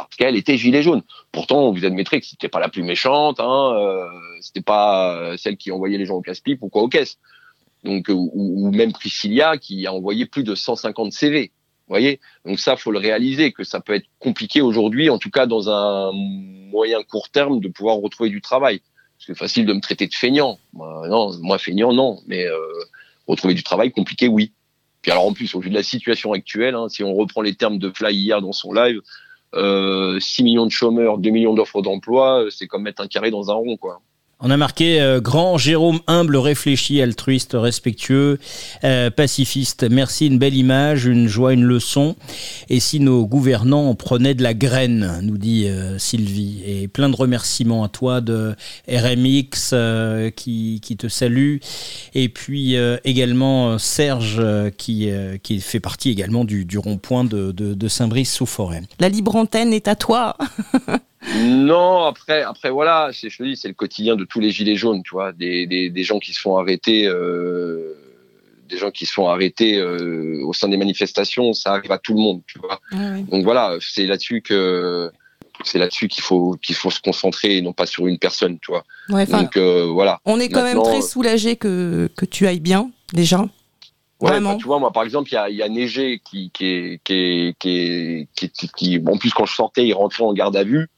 parce qu'elle était gilet jaune. Pourtant, vous admettrez que c'était pas la plus méchante, hein, euh, c'était pas euh, celle qui envoyait les gens au casse-pipe ou quoi aux caisses. Donc, euh, ou, même Priscilla qui a envoyé plus de 150 CV. Voyez Donc ça, faut le réaliser que ça peut être compliqué aujourd'hui, en tout cas dans un moyen court terme, de pouvoir retrouver du travail. C'est facile de me traiter de feignant. Moi, non, moi feignant, non. Mais euh, retrouver du travail, compliqué, oui. Puis alors en plus, au vu de la situation actuelle, hein, si on reprend les termes de Fly hier dans son live, 6 millions de chômeurs, 2 millions d'offres d'emploi, c'est comme mettre un carré dans un rond, quoi. On a marqué euh, grand Jérôme humble, réfléchi, altruiste, respectueux, euh, pacifiste. Merci, une belle image, une joie, une leçon. Et si nos gouvernants prenaient de la graine, nous dit euh, Sylvie. Et plein de remerciements à toi de RMX qui, qui, te salue. Et puis également Serge qui, qui fait partie également du, du rond-point de, de, de Saint-Brice-sous-Forêt. La libre antenne est à toi. Non, après, après voilà, je te dis, c'est le quotidien de tous les gilets jaunes, tu vois, des, des, des gens qui se font arrêter, euh, des gens qui se font arrêter euh, au sein des manifestations, ça arrive à tout le monde, tu vois. Donc voilà, c'est là-dessus que c'est là-dessus qu'il faut qu'il faut se concentrer et non pas sur une personne, tu vois. Donc euh, voilà. On est quand même très soulagé que que tu ailles bien déjà. Ouais, bah, tu vois, moi, par exemple, il y a, y a Neigé qui, qui, est, qui, est, qui, qui, qui, en plus, quand je sortais, il rentrait en garde à vue.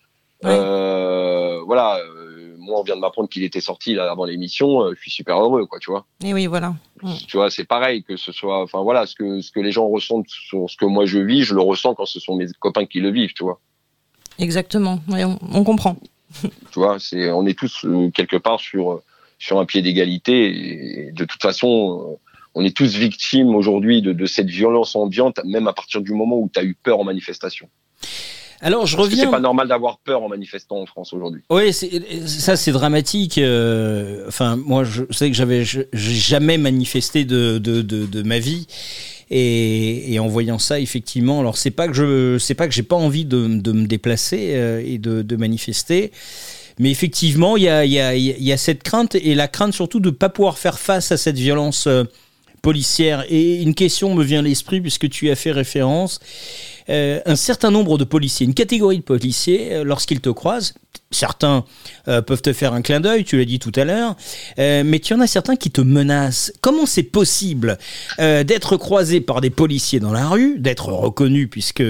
Euh, voilà, euh, moi, on vient de m'apprendre qu'il était sorti là avant l'émission. Euh, je suis super heureux, quoi, tu vois. Et oui, voilà. Tu vois, c'est pareil que ce soit, enfin voilà, ce que ce que les gens ressentent sur ce que moi je vis, je le ressens quand ce sont mes copains qui le vivent, tu vois. Exactement. on, on, comprend. tu vois, c'est, on est tous quelque part sur sur un pied d'égalité. Et de toute façon on est tous victimes aujourd'hui de, cette violence ambiante, même à partir du moment où tu as eu peur en manifestation. Alors je reviens. C'est pas normal d'avoir peur en manifestant en France aujourd'hui. Oui, ça c'est dramatique. Euh, enfin, moi je sais que j'avais jamais manifesté de, de, de, ma vie. Et, en voyant ça, effectivement, alors c'est pas que je, c'est pas que j'ai pas envie de, me déplacer euh, et de, manifester, mais effectivement, il y a, y, a, y a, cette crainte et la crainte surtout de ne pas pouvoir faire face à cette violence euh, policière. Et une question me vient à l'esprit puisque tu as fait référence. Euh, un certain nombre de policiers, une catégorie de policiers, euh, lorsqu'ils te croisent, certains euh, peuvent te faire un clin d'œil, tu l'as dit tout à l'heure, mais tu en as certains qui te menacent. Comment c'est possible d'être croisé par des policiers dans la rue, d'être reconnu puisque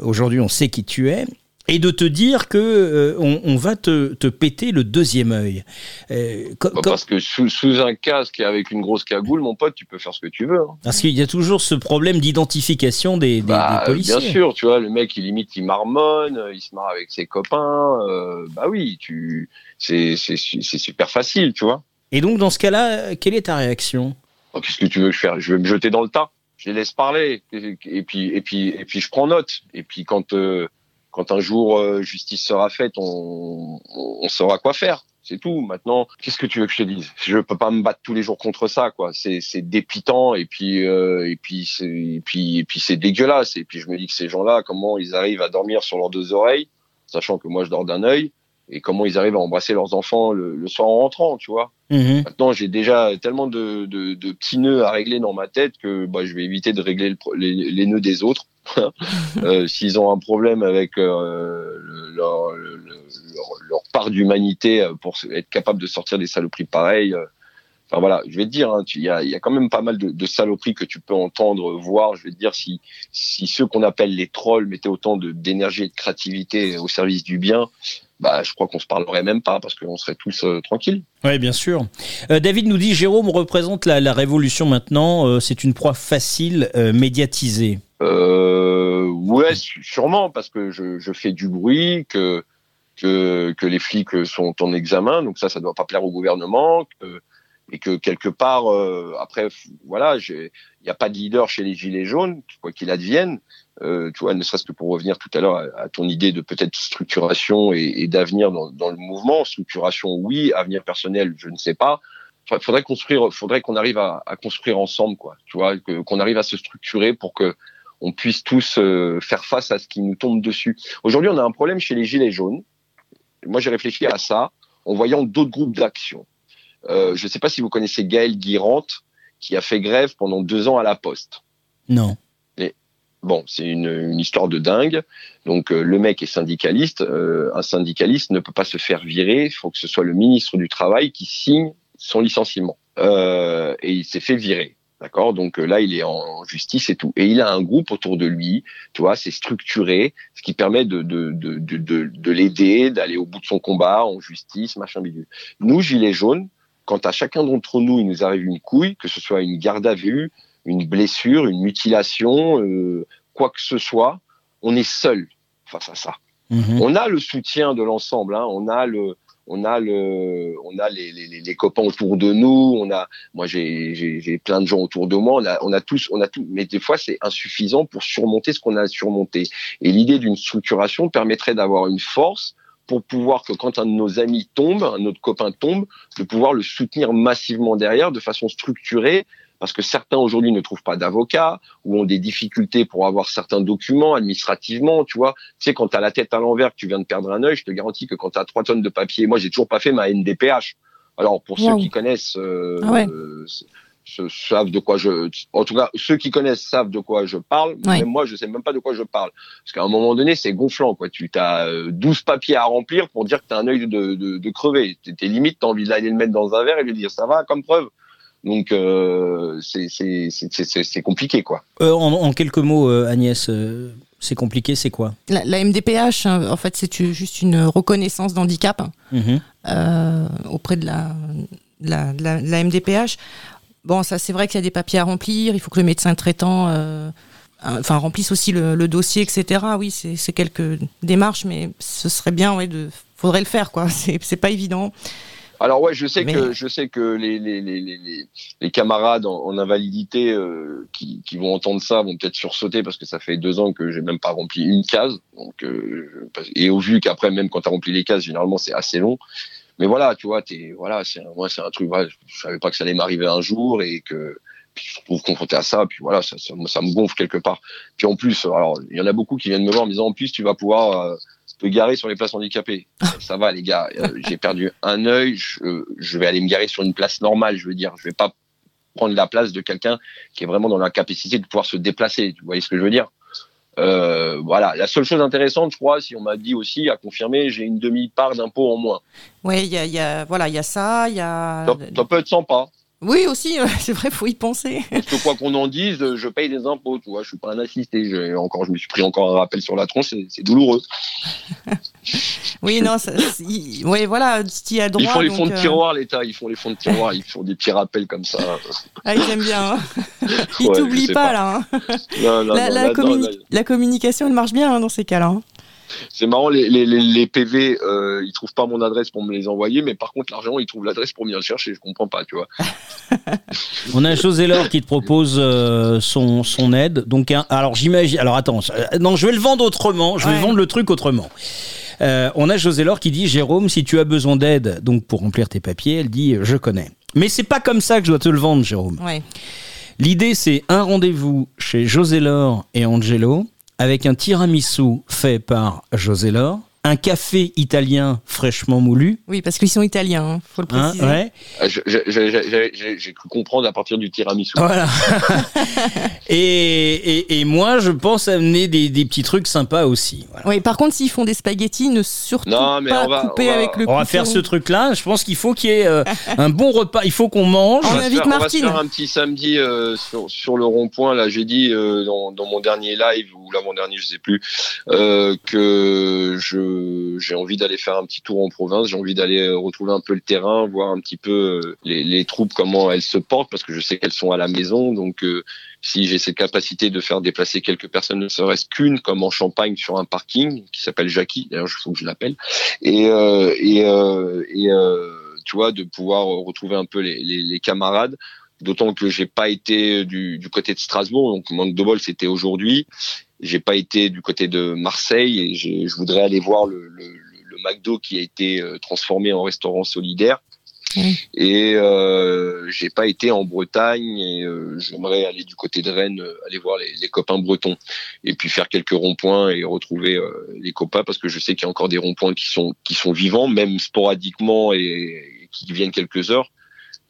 aujourd'hui on sait qui tu es, et de te dire que euh, on, va te, te, péter le deuxième œil. Euh, bah, parce que sous, sous, un casque et avec une grosse cagoule, mon pote, tu peux faire ce que tu veux. Hein. Parce qu'il y a toujours ce problème d'identification des, des, bah, policiers. Bien sûr, tu vois, le mec, il limite, il marmonne, il se marre avec ses copains. Euh, bah oui, tu, c'est super facile, tu vois. Et donc, dans ce cas-là, quelle est ta réaction? Oh, Qu'est-ce que tu veux que je fasse? Je vais me jeter dans le tas. Je les laisse parler. Et, puis, et puis, et puis, je prends note. Et puis, quand quand un jour euh, justice sera faite, on, saura quoi faire. C'est tout. Maintenant, qu'est-ce que tu veux que je te dise? Je peux pas me battre tous les jours contre ça, quoi. C'est c'est dépitant et puis euh, et puis c'est et puis et puis c'est dégueulasse. Et puis je me dis que ces gens-là, comment ils arrivent à dormir sur leurs deux oreilles, sachant que moi je dors d'un œil, et comment ils arrivent à embrasser leurs enfants le, soir en rentrant, tu vois. Mhm. Maintenant, j'ai déjà tellement de, de, de, petits nœuds à régler dans ma tête que bah, je vais éviter de régler les, les, nœuds des autres. euh, S'ils ont un problème avec euh, leur, leur, part d'humanité euh, pour être capable de sortir des saloperies pareilles. Enfin voilà, je vais te dire, hein, il y, a, y, a, quand même pas mal de, de, saloperies que tu peux entendre, voir. Je vais te dire si, si ceux qu'on appelle les trolls mettaient autant d'énergie et de créativité au service du bien, bah, je crois qu'on se parlerait même pas parce qu'on serait tous euh, tranquilles. Oui, bien sûr. Euh, David nous dit Jérôme représente la, la révolution maintenant. Euh, c'est une proie facile, médiatisée. ouais, sûrement parce que je, je, fais du bruit, que, que que les flics sont en examen, donc ça, ça doit pas plaire au gouvernement. Que, et que quelque part, après, voilà, il n'y a pas de leader chez les Gilets jaunes, quoi qu'il advienne. Euh, tu vois, ne serait-ce que pour revenir tout à l'heure à, ton idée de peut-être structuration et, d'avenir dans, le mouvement. Structuration, oui. Avenir personnel, je ne sais pas. Faudrait construire, faudrait qu'on arrive à, à, construire ensemble, quoi. Tu vois, qu'on arrive à se structurer pour que on puisse tous euh, faire face à ce qui nous tombe dessus. Aujourd'hui, on a un problème chez les gilets jaunes. Moi, j'ai réfléchi à ça en voyant d'autres groupes d'action. Euh, je ne sais pas si vous connaissez Gaël Guirante, qui a fait grève pendant deux ans à la Poste. Non. Bon, c'est une, une, histoire de dingue. Donc euh, le mec est syndicaliste. Euh, un syndicaliste ne peut pas se faire virer. Il faut que ce soit le ministre du Travail qui signe son licenciement. Et il s'est fait virer. D'accord? Donc là, il est en justice et tout. Et il a un groupe autour de lui, tu vois, c'est structuré, ce qui permet de, de, de, de, de l'aider, d'aller au bout de son combat en justice, machin bidule. Nous, Gilets jaunes, quand à chacun d'entre nous, il nous arrive une couille, que ce soit une garde à vue, une blessure, une mutilation, euh, quoi que ce soit, on est seul face à ça. Mhm. On a le soutien de l'ensemble, hein, on a le, on a le, on a les, les, les, copains autour de nous, on a, moi j'ai plein de gens autour de moi, on a, on a tous, on a tout, mais des fois c'est insuffisant pour surmonter ce qu'on a surmonté. Et l'idée d'une structuration permettrait d'avoir une force pour pouvoir que quand un de nos amis tombe, un autre copain tombe, de pouvoir le soutenir massivement derrière de façon structurée parce que certains aujourd'hui ne trouvent pas d'avocat ou ont des difficultés pour avoir certains documents administrativement, tu vois. Tu sais, quand tu as la tête à l'envers, que tu viens de perdre un œil, je te garantis que quand tu as trois tonnes de papier, moi j'ai toujours pas fait ma NDPH. Alors pour ceux qui connaissent, euh, ah euh, savent de quoi je, en tout cas ceux qui connaissent savent de quoi je parle. Même moi, je sais même pas de quoi je parle, parce qu'à un moment donné, c'est gonflant, quoi. Tu as 12 euh, papiers à remplir pour dire que tu as un œil de, de, de crevé. T'es limite, t'as envie d'aller le mettre dans un verre et lui dire ça va comme preuve Donc euh, c'est c'est c'est c'est compliqué quoi. Euh, en, en quelques mots, euh, Agnès, c'est compliqué, c'est quoi? La, la MDPH, hein, en fait, c'est juste une reconnaissance d'handicap Mhm. euh, auprès de la, de la, de la- de la MDPH. Bon, ça, c'est vrai qu'il y a des papiers à remplir. Il faut que le médecin traitant, euh, enfin, remplisse aussi le, le dossier, etc. Oui, c'est quelques démarches, mais ce serait bien, ouais, de, faudrait le faire, quoi. C'est pas évident. Alors ouais, je sais Mais- que je sais que les les les les, camarades en, en invalidité euh, qui qui vont entendre ça vont peut-être sursauter parce que ça fait deux ans que j'ai même pas rempli une case. Donc euh, et au vu qu'après même quand tu as rempli les cases, généralement c'est assez long. Mais voilà, tu vois, t'es voilà, c'est moi c'est un truc. Voilà, je savais pas que ça allait m'arriver un jour et que puis je me retrouve confronté à ça. Puis voilà, ça, ça, me- ça me gonfle quelque part. Puis en plus, alors il y en a beaucoup qui viennent me voir en me disant en plus tu vas pouvoir euh, te garer sur les places handicapées. ça va les gars, euh, j'ai perdu un œil, je, je vais aller me garer sur une place normale, je veux dire, je vais pas prendre la place de quelqu'un qui est vraiment dans la capacité de pouvoir se déplacer. Vous voyez ce que je veux dire? Euh, Voilà, la seule chose intéressante, je crois, si on m'a dit aussi à confirmer, j'ai une demi-part d'impôt en moins. Ouais, il y a, il y a, voilà, il y a ça, il y a. Ça, ça peut être sympa. Oui, aussi, c'est vrai, faut y penser. Parce que quoi qu'on en dise, je paye des impôts, tu vois, je suis pas un assisté. Je, encore, je me suis pris encore un rappel sur la tronche, c'est- douloureux. Oui, non, ça, ouais, voilà, tu y as droit. Ils font les donc, fonds de euh, tiroir, l'État, ils font les fonds de tiroir, ils font des petits rappels comme ça. Ah, ils aiment bien. Hein. Ils Ouais, t'oublient pas, pas. là. hein. Non, non, la, non, la communi- communication, elle marche bien hein, dans ces cas-là. C'est marrant, les, les, les, les PV, euh, ils trouvent pas mon adresse pour me les envoyer, mais par contre, l'argent, ils trouvent l'adresse pour venir le chercher. Je comprends pas, tu vois. On a José Laure qui te propose euh, son, son aide. Donc, un- alors j'imagine. Alors attends, euh, non, je vais le vendre autrement. Je vais Ouais. vendre le truc autrement. Euh, on a José Laure qui dit Jérôme, si tu as besoin d'aide, donc pour remplir tes papiers, elle dit je connais. Mais c'est pas comme ça que je dois te le vendre, Jérôme. Ouais. L'idée, c'est un rendez-vous chez José Laure et Angelo avec un tiramisu fait par José Laure, un café italien fraîchement moulu. Oui, parce qu'ils sont italiens, hein, faut le hein, préciser. ouais. Euh, je- je- je- je- J'ai cru comprendre à partir du tiramisu. Voilà. et, et, et moi, je pense amener des, des petits trucs sympas aussi. Voilà. Oui, par contre, s'ils font des spaghettis, ne surtout Non, mais pas on va- couper on va- avec le On va faire ce truc-là. Je pense qu'il faut qu'il y ait euh, un bon repas. Il faut qu'on mange. On invite faire- on va se Martine. faire un petit samedi euh, sur, sur le rond-point. Là, j'ai dit euh, dans, dans mon dernier live ou l'avant-dernier, je sais plus, euh, que je j'ai envie d'aller faire un petit tour en province. J'ai envie d'aller euh, retrouver un peu le terrain, voir un petit peu euh, les, troupes comment elles se portent, parce que je sais qu'elles sont à la maison. Donc, euh, si j'ai cette capacité de faire déplacer quelques personnes, ne serait-ce qu'une, comme en Champagne sur un parking qui s'appelle Jackie. D'ailleurs, il faut que je l'appelle. Et euh, euh, euh, tu vois, de pouvoir retrouver un peu les camarades. D'autant que j'ai pas été du, du côté de Strasbourg, donc manque de bol, c'était aujourd'hui. J'ai pas été du côté de Marseille et je voudrais aller voir le, le, le McDo qui a été euh, transformé en restaurant solidaire. Et euh, j'ai pas été en Bretagne et euh, j'aimerais aller du côté de Rennes, euh, aller voir les, les copains bretons et puis faire quelques ronds-points et retrouver euh, les copains parce que je sais qu'il y a encore des ronds-points qui sont qui sont vivants, même sporadiquement et, et qui viennent quelques heures.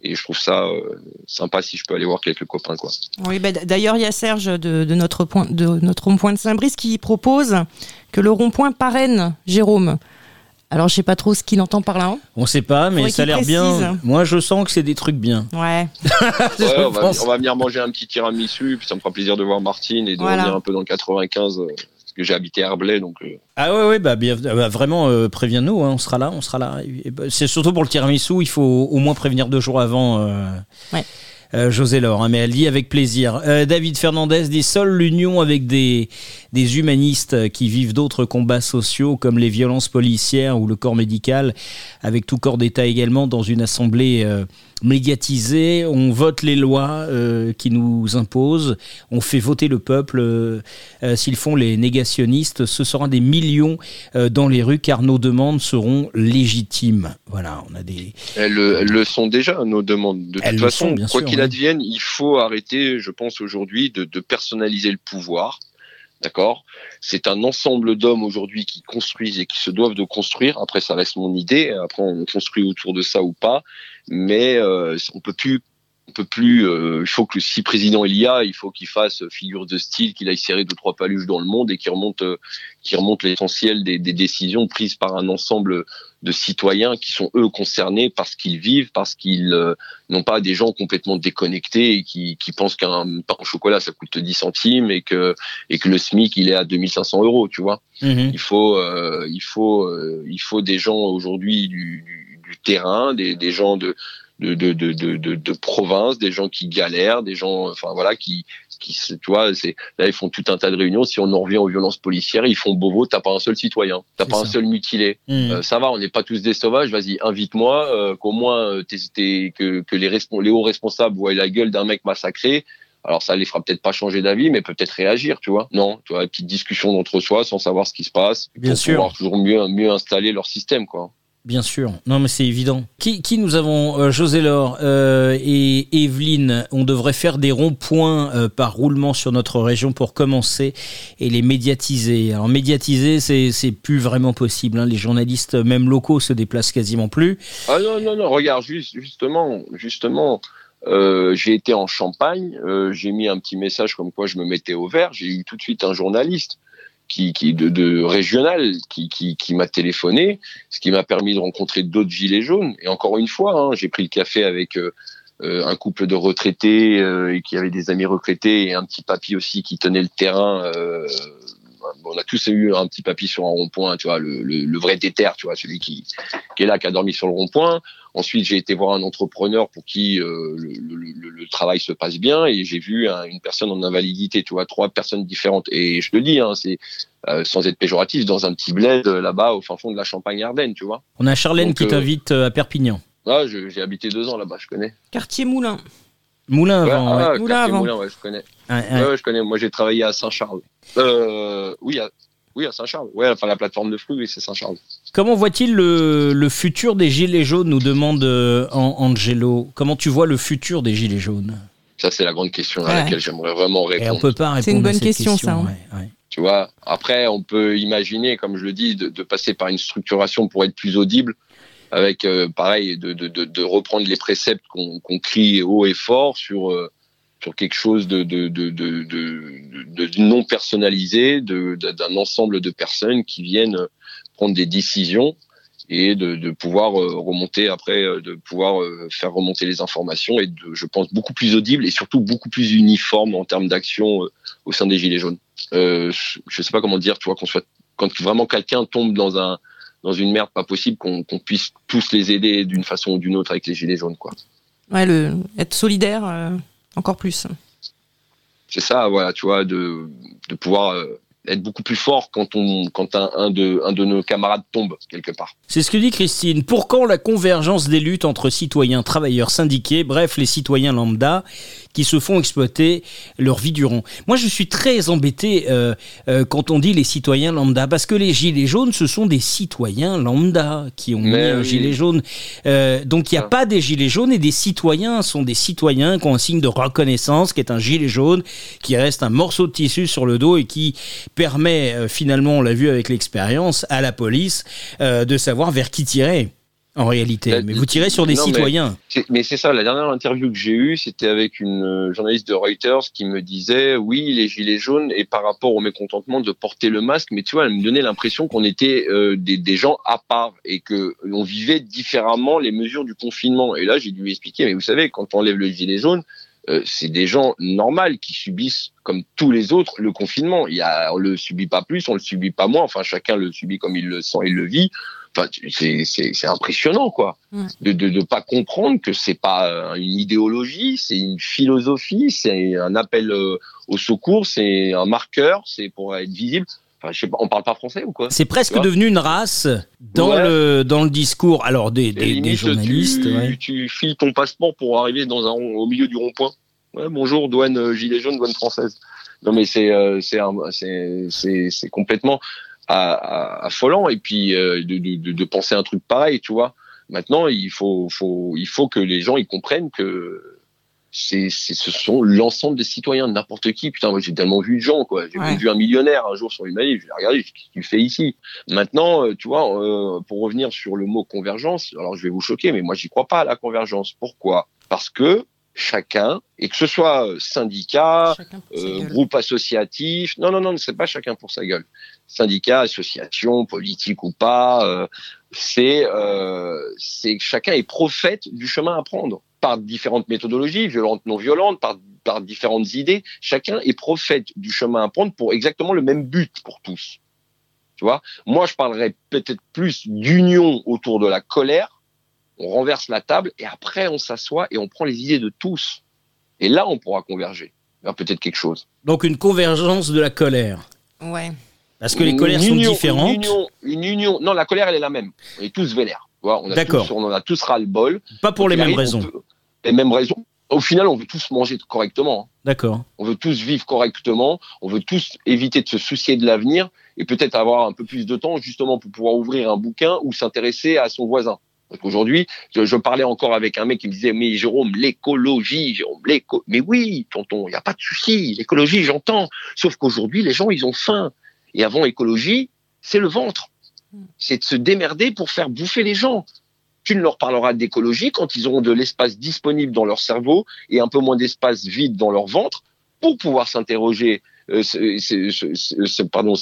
Et je trouve ça euh, sympa si je peux aller voir quelques copains quoi. Oui, bah, d'ailleurs, il y a Serge de, de notre point, de notre rond-point de Saint-Brice qui propose que le rond-point parraine Jérôme. Alors, je sais pas trop ce qu'il entend par là. hein. On sait pas, mais ça a l'air bien. Moi, je sens que c'est des trucs bien. Ouais. On, va, pense. on va venir manger un petit tiramisu, puis ça me fera plaisir de voir Martine et de Voilà. revenir un peu dans le 95 euh, parce que j'ai habité à Herblay donc euh, Ah ouais, ouais, bah, bien, ah bah, vraiment, euh, préviens-nous, hein, on sera là, on sera là. Bah, c'est surtout pour le tiramisu, il faut au moins prévenir deux jours avant. euh, Ouais. euh, José Laure, hein, mais elle dit avec plaisir. Euh, David Fernandez dit seule l'union avec des, des humanistes qui vivent d'autres combats sociaux comme les violences policières ou le corps médical, avec tout corps d'État également dans une assemblée euh, médiatisée. On vote les lois euh, qui nous imposent, on fait voter le peuple. euh, euh, S'ils font les négationnistes, ce sera des millions euh, dans les rues car nos demandes seront légitimes. Voilà, on a des. elles, le- elles le sont déjà nos demandes. De Elles toute façon, sont, bien quoi qu'il oui. advienne, il faut arrêter, je pense aujourd'hui, de, de personnaliser le pouvoir. D'accord? C'est un ensemble d'hommes aujourd'hui qui construisent et qui se doivent de construire. Après, ça reste mon idée. Après, on construit autour de ça ou pas. Mais euh, on peut plus on peut plus. Euh, il faut que si président il y a, il faut qu'il fasse figure de style, qu'il aille serrer deux trois paluches dans le monde et qu'il remonte, euh, qu'il remonte l'essentiel des, des, décisions prises par un ensemble de citoyens qui sont eux concernés parce qu'ils vivent, parce qu'ils euh, n'ont pas des gens complètement déconnectés et qui, qui pensent qu'un pain au chocolat ça coûte 10 centimes et que et que le SMIC il est à 2500 euros, tu vois. Mhm. Il faut il faut il faut des gens aujourd'hui du, du, du, terrain, des, des gens de de, de, de, de, de province, des gens qui galèrent, des gens, enfin voilà, qui, qui tu vois, c'est là ils font tout un tas de réunions. Si on en revient aux violences policières, ils font bobo, t'as pas un seul citoyen, t'as pas un seul mutilé. Mmh. Euh, ça va, on n'est pas tous des sauvages. Vas-y, invite-moi, euh, qu'au moins euh, que, que les, les hauts responsables voient la gueule d'un mec massacré. Alors ça les fera peut-être pas changer d'avis, mais peut-être réagir, tu vois. Non, tu vois, petite discussion d'entre soi sans savoir ce qui se passe, Bien pour sûr. pouvoir toujours mieux mieux installer leur système, quoi. Bien sûr, non mais c'est évident. Qui, qui nous avons euh, José Laure euh, et Evelyne, on devrait faire des ronds-points euh, par roulement sur notre région pour commencer et les médiatiser. Alors médiatiser, c'est plus vraiment possible. Hein. Les journalistes, même locaux, se déplacent quasiment plus. Ah non, non, non, regarde, juste, justement, justement, j'ai été en Champagne, j'ai mis un petit message comme quoi je me mettais au vert, j'ai eu tout de suite un journaliste qui, qui de, de régional qui, qui, qui m'a téléphoné, ce qui m'a permis de rencontrer d'autres gilets jaunes. Et encore une fois, hein, j'ai pris le café avec euh, euh, un couple de retraités euh, et qui avait des amis retraités et un petit papy aussi qui tenait le terrain. Euh, on a tous eu un petit papy sur un rond-point, tu vois, le, le, le vrai déter, tu vois, celui qui, qui est là, qui a dormi sur le rond-point. Ensuite, j'ai été voir un entrepreneur pour qui euh, le, le, le, travail se passe bien et j'ai vu un, une personne en invalidité, tu vois, trois personnes différentes. Et je te dis, hein, c'est euh, sans être péjoratif, dans un petit bled euh, là-bas au fin fond de la Champagne-Ardenne, tu vois. On a Charlène Donc, qui euh, t'invite à Perpignan. Ah, je- j'ai habité deux ans là-bas, je connais. Quartier Moulin. Moulin avant, ouais. ah, Moulin avant. Moulin, ouais, je connais. Ouais, ouais. Ouais, ouais, je connais. Moi, j'ai travaillé à Saint-Charles. Euh, oui, à, oui, à Saint-Charles. Ouais, enfin la plateforme de fruits, oui, c'est Saint-Charles. Comment voit-il le, le futur des gilets jaunes nous demande euh, An- Angelo. Comment tu vois le futur des gilets jaunes? Ça, c'est la grande question à laquelle j'aimerais vraiment Et on répondre. peut pas répondre C'est une à bonne cette question, ça, hein. ouais, ouais. Tu vois. Après, on peut imaginer, comme je le dis, de, de passer par une structuration pour être plus audible, avec euh, pareil, de, de, de, de reprendre les préceptes qu'on qu'on crie haut et fort sur euh, sur quelque chose de de, de, de, non personnalisé, d'un ensemble de personnes qui viennent prendre des décisions et de, pouvoir euh, remonter après, de pouvoir faire remonter les informations et de, je pense, beaucoup plus audible et surtout beaucoup plus uniforme en termes d'action au sein des Gilets jaunes. Euh, je je sais pas comment dire, tu vois, qu'on soit quand vraiment quelqu'un tombe dans un dans une merde pas possible, qu'on puisse tous les aider d'une façon ou d'une autre avec les Gilets jaunes, quoi. Ouais, le, être solidaire, euh, encore plus. C'est ça, voilà, tu vois, de de pouvoir euh, être beaucoup plus fort quand on quand un, un de un de nos camarades tombe quelque part. C'est ce que dit Christine. Pour quand la convergence des luttes entre citoyens, travailleurs, syndiqués, bref, les citoyens lambda qui se font exploiter leur vie durant Moi, je suis très embêté euh, euh, quand on dit les citoyens lambda, parce que les gilets jaunes, ce sont des citoyens lambda qui ont mis un gilet jaune. Euh, donc, il n'y a Ah. pas des gilets jaunes et des citoyens sont des citoyens qui ont un signe de reconnaissance, qui est un gilet jaune, qui reste un morceau de tissu sur le dos et qui permet euh, finalement, on l'a vu avec l'expérience, à la police euh, de savoir vers qui tirer. En réalité, mais vous tirez sur des non, citoyens. Mais c'est ça, la dernière interview que j'ai eue, c'était avec une euh, journaliste de Reuters qui me disait, oui, les gilets jaunes, et par rapport au mécontentement de porter le masque, mais tu vois, elle me donnait l'impression qu'on était euh, des, des gens à part et que on vivait différemment les mesures du confinement. Et là, j'ai dû lui expliquer, mais vous savez, quand on enlève le gilet jaune, euh, c'est des gens normaux qui subissent, comme tous les autres, le confinement. Il y a, on le subit pas plus, on le subit pas moins. Enfin, chacun le subit comme il le sent, il le vit. Enfin, c'est impressionnant, quoi Ouais. de de de pas comprendre que c'est pas euh, une idéologie, c'est une philosophie, c'est un appel euh, au secours, c'est un marqueur, c'est pour être visible. Enfin, je sais pas, on parle pas français ou quoi? C'est presque devenu une race dans Ouais. le dans le discours. Alors des, des, limite, des journalistes. tu, ouais. tu files ton passeport pour arriver dans un rond- au milieu du rond-point. Ouais, bonjour, douane euh, gilet jaune, douane française. Non mais c'est euh, c'est un- c'est c'est c'est complètement affolant et puis euh, de, de, de, de penser un truc pareil, tu vois. Maintenant, il faut faut il faut que les gens ils comprennent que c'est ce sont l'ensemble des citoyens, n'importe qui. Putain, moi j'ai tellement vu de gens quoi. J'ai Ouais. vu un millionnaire un jour sur une manif. Je l'ai regardé, qu'est-ce que tu fais ici? Maintenant, euh, tu vois, euh, pour revenir sur le mot convergence, alors je vais vous choquer, mais moi j'y crois pas à la convergence. Pourquoi? Parce que chacun, et que ce soit euh, syndicat, euh, groupe associatif, non, non, non, c'est pas chacun pour sa gueule. Syndicat, association, politique ou pas, euh, c'est euh, c'est chacun est prophète du chemin à prendre par différentes méthodologies, violentes, non violentes, par, par différentes idées. Chacun est prophète du chemin à prendre pour exactement le même but pour tous. Tu vois? Moi, je parlerais peut-être plus d'union autour de la colère on renverse la table et après on s'assoit et on prend les idées de tous. Et là, on pourra converger vers peut-être quelque chose. Donc une convergence de la colère. Ouais. Parce que les colères sont différentes. Une union, une union, Non, la colère, elle est la même. On est tous vénères. D'accord. On en a tous ras le bol. Pas pour les mêmes raisons. les mêmes raisons. Au final, on veut tous manger correctement. D'accord. On veut tous vivre correctement. On veut tous éviter de se soucier de l'avenir et peut-être avoir un peu plus de temps justement pour pouvoir ouvrir un bouquin ou s'intéresser à son voisin. Aujourd'hui, je, je, parlais encore avec un mec qui me disait, mais Jérôme, l'écologie, Jérôme, l'éco... Mais oui, tonton, il n'y a pas de souci, l'écologie, j'entends. Sauf qu'aujourd'hui, les gens, ils ont faim. Et avant écologie, c'est le ventre. C'est de se démerder pour faire bouffer les gens. Tu ne leur parleras d'écologie quand ils auront de l'espace disponible dans leur cerveau et un peu moins d'espace vide dans leur ventre pour pouvoir s'interroger euh, pardon,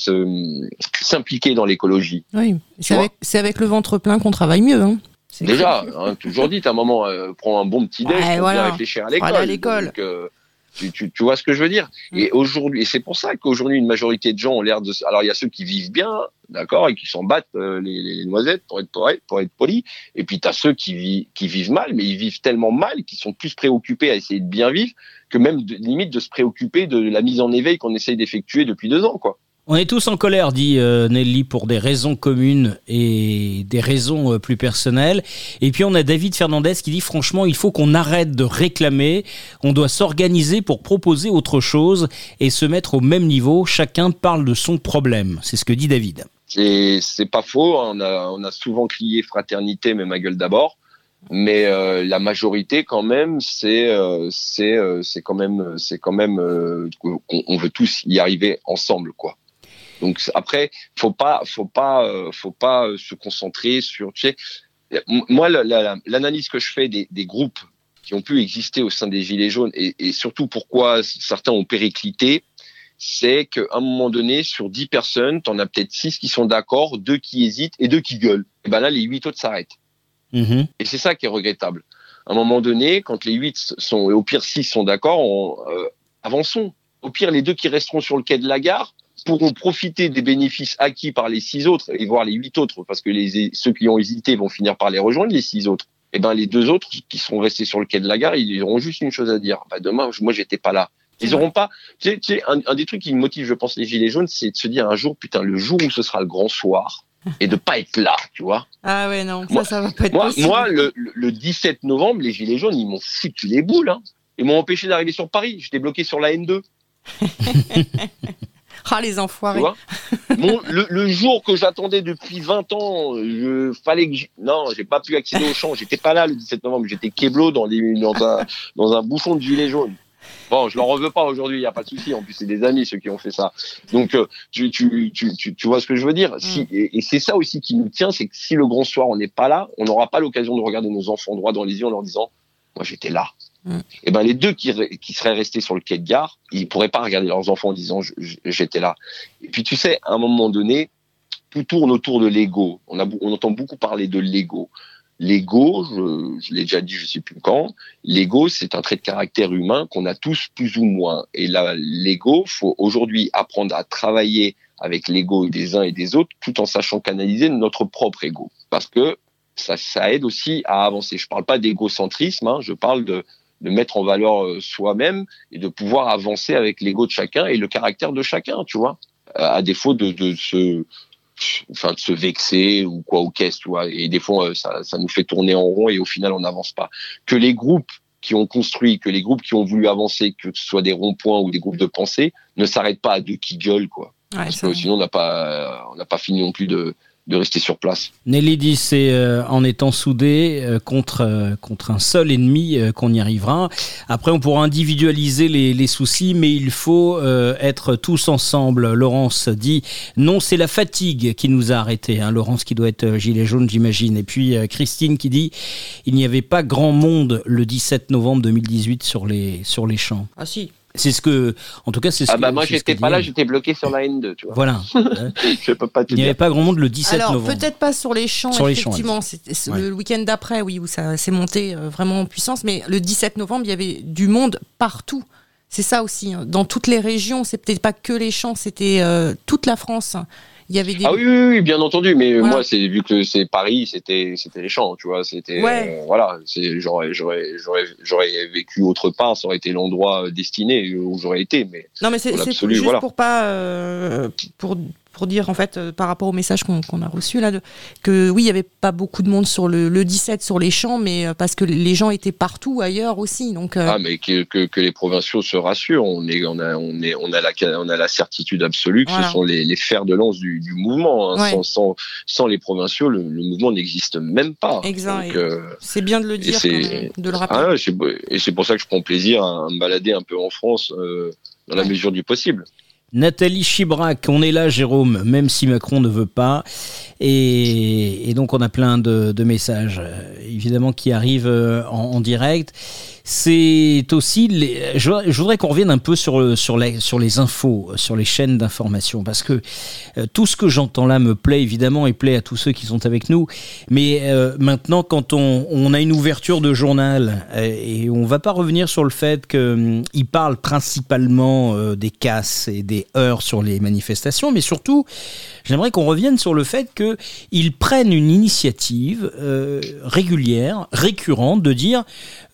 s'impliquer dans l'écologie. Oui, c'est avec, avec, le ventre plein qu'on travaille mieux. Hein. Déjà, hein, toujours dit, à un moment, euh, prends un bon petit déj pour bien réfléchir à l'école. Euh, tu, tu, tu, vois ce que je veux dire mm. Et aujourd'hui, et c'est pour ça qu'aujourd'hui, une majorité de gens ont l'air de. Alors, il y a ceux qui vivent bien, d'accord, et qui s'en battent euh, les, les, noisettes pour être, pour être, pour être poli. Et puis, tu as ceux qui, vivent, qui vivent mal, mais ils vivent tellement mal qu'ils sont plus préoccupés à essayer de bien vivre que même de, limite de se préoccuper de la mise en éveil qu'on essaye d'effectuer depuis deux ans, quoi. On est tous en colère, dit euh, Nelly, pour des raisons communes et des raisons euh, plus personnelles. Et puis on a David Fernandez qui dit franchement, il faut qu'on arrête de réclamer, on doit s'organiser pour proposer autre chose et se mettre au même niveau. Chacun parle de son problème. C'est ce que dit David. C'est pas faux, on a, on a souvent crié fraternité, mais ma gueule d'abord mais euh, la majorité quand même c'est quand même c'est quand même qu'on veut tous y arriver ensemble quoi donc après, faut pas, faut pas, euh, faut pas euh, se concentrer sur. Tu sais, moi, l'analyse que je fais des, des, groupes qui ont pu exister au sein des Gilets jaunes et, et surtout pourquoi certains ont périclité, c'est qu'à un moment donné, sur 10 personnes, tu en as peut-être 6 qui sont d'accord, 2 qui hésitent et 2 qui gueulent. Et ben là, les 8 autres s'arrêtent. Mm-hmm. Et c'est ça qui est regrettable. À un moment donné, quand les 8 sont, et au pire 6 sont d'accord, euh, avançons. Au pire, les deux qui resteront sur le quai de la gare, pourront profiter des bénéfices acquis par les six autres et voir les huit autres, parce que les, ceux qui ont hésité vont finir par les rejoindre, les six autres. Et eh ben les deux autres qui seront restés sur le quai de la gare, ils auront juste une chose à dire. Bah, demain, moi, j'étais pas là. Ils auront pas. Tu sais, un, des trucs qui me motive, je pense, les gilets jaunes, c'est de se dire un jour, putain, le jour où ce sera le grand soir, et de pas être là, tu vois. Ah ouais, non, ça, ça va pas être moi, possible. Moi, le, le, 17 novembre, les gilets jaunes, ils m'ont foutu les boules. Hein. Ils m'ont empêché d'arriver sur Paris. J'étais bloqué sur la N2. Ah, les enfoirés. le, jour que j'attendais depuis 20 ans, je fallait que. Non, j'ai pas pu accéder au champ. J'étais pas là le 17 novembre. J'étais keblo dans, dans, un, dans un bouchon de gilet jaune. Bon, je leur veux pas aujourd'hui, il y a pas de souci. En plus, c'est des amis ceux qui ont fait ça. Donc, euh, tu, tu, tu, tu, vois ce que je veux dire? Si, mm. et, c'est ça aussi qui nous tient, c'est que si le grand soir on n'est pas là, on n'aura pas l'occasion de regarder nos enfants droit dans les yeux en leur disant, moi j'étais là. Et mm. eh ben les deux qui, qui, seraient restés sur le quai de gare, ils pourraient pas regarder leurs enfants en disant j'étais là. Et puis tu sais, à un moment donné, tout tourne autour de l'ego. On, on entend beaucoup parler de l'ego. L'ego, je, l'ai déjà dit, je sais plus quand. L'ego, c'est un trait de caractère humain qu'on a tous plus ou moins. Et là, l'ego, faut aujourd'hui apprendre à travailler avec l'ego des uns et des autres, tout en sachant canaliser notre propre ego, parce que ça, ça aide aussi à avancer. Je parle pas d'égocentrisme, hein, je parle de de mettre en valeur euh, soi-même et de pouvoir avancer avec l'ego de chacun et le caractère de chacun, tu vois, euh, à défaut de, de se enfin de se vexer ou quoi ou qu'est-ce tu vois. Et des fois euh, ça, ça nous fait tourner en rond et au final on n'avance pas. Que les groupes qui ont construit que les groupes qui ont voulu avancer que ce soit des ronds-points ou des groupes de pensée ne s'arrêtent pas à deux qui gueulent quoi. Parce que sinon on n'a pas on n'a pas fini non plus de de rester sur place. Nelly dit c'est euh, en étant soudé euh, contre euh, contre un seul ennemi qu'on y arrivera. Après on pourra individualiser les, les soucis, mais il faut être tous ensemble. Laurence dit non c'est la fatigue qui nous a arrêtés. Hein. Laurence qui doit être gilet jaune j'imagine. Et puis Christine qui dit il n'y avait pas grand monde le 17 novembre 2018 sur les sur les champs. Ah si. C'est ce que, en tout cas, c'est ce ah que. bah moi j'étais pas là, j'étais bloqué sur la N2, tu vois. Voilà. je peux pas te Il n'y avait pas grand monde le 17 Alors, novembre. peut-être pas sur les champs, sur effectivement. Les C'était le week-end d'après, oui, où ça s'est monté euh, vraiment en puissance. Mais le 17 novembre, il y avait du monde partout. C'est ça aussi. Hein. Dans toutes les régions, c'est peut-être pas que les champs, c'était euh, toute la France. Il y avait des... Ah oui, oui, oui, bien entendu, mais moi, c'est vu que c'est Paris, c'était c'était les champs, tu vois, c'était ouais. euh, voilà, c'est j'aurais j'aurais j'aurais j'aurais vécu autre part, ça aurait été l'endroit destiné où j'aurais été, mais non, mais c'est juste voilà. pour pas euh, pour pour dire en fait euh, par rapport au message qu'on a reçu là de, que oui il y avait pas beaucoup de monde sur le, le 17 sur les champs mais euh, parce que les gens étaient partout ailleurs aussi donc euh, ah mais que, que, que, les provinciaux se rassurent. On est on a on est on a la on a la certitude absolue que ce sont les, les, fers de lance du, du mouvement hein. sans, sans, sans les provinciaux le, le mouvement n'existe même pas. Exact. C'est bien de le dire de le rappeler. Ah, et c'est pour ça que je prends plaisir à me balader un peu en France dans la mesure du possible Nathalie Chibrac, on est là, Jérôme, même si Macron ne veut pas. Et, donc, on a plein de, messages, euh, évidemment, qui arrivent euh, en direct c'est aussi. Je, voudrais qu'on revienne un peu sur, sur, les, sur les infos, sur les chaînes d'information, parce que euh, tout ce que j'entends là me plaît évidemment et plaît à tous ceux qui sont avec nous. Mais euh, maintenant, quand on, on, a une ouverture de journal, euh, et on va pas revenir sur le fait qu'il hum, parle principalement des casses et des heures sur les manifestations, mais surtout, j'aimerais qu'on revienne sur le fait qu'ils prennent une initiative régulière, récurrente, de dire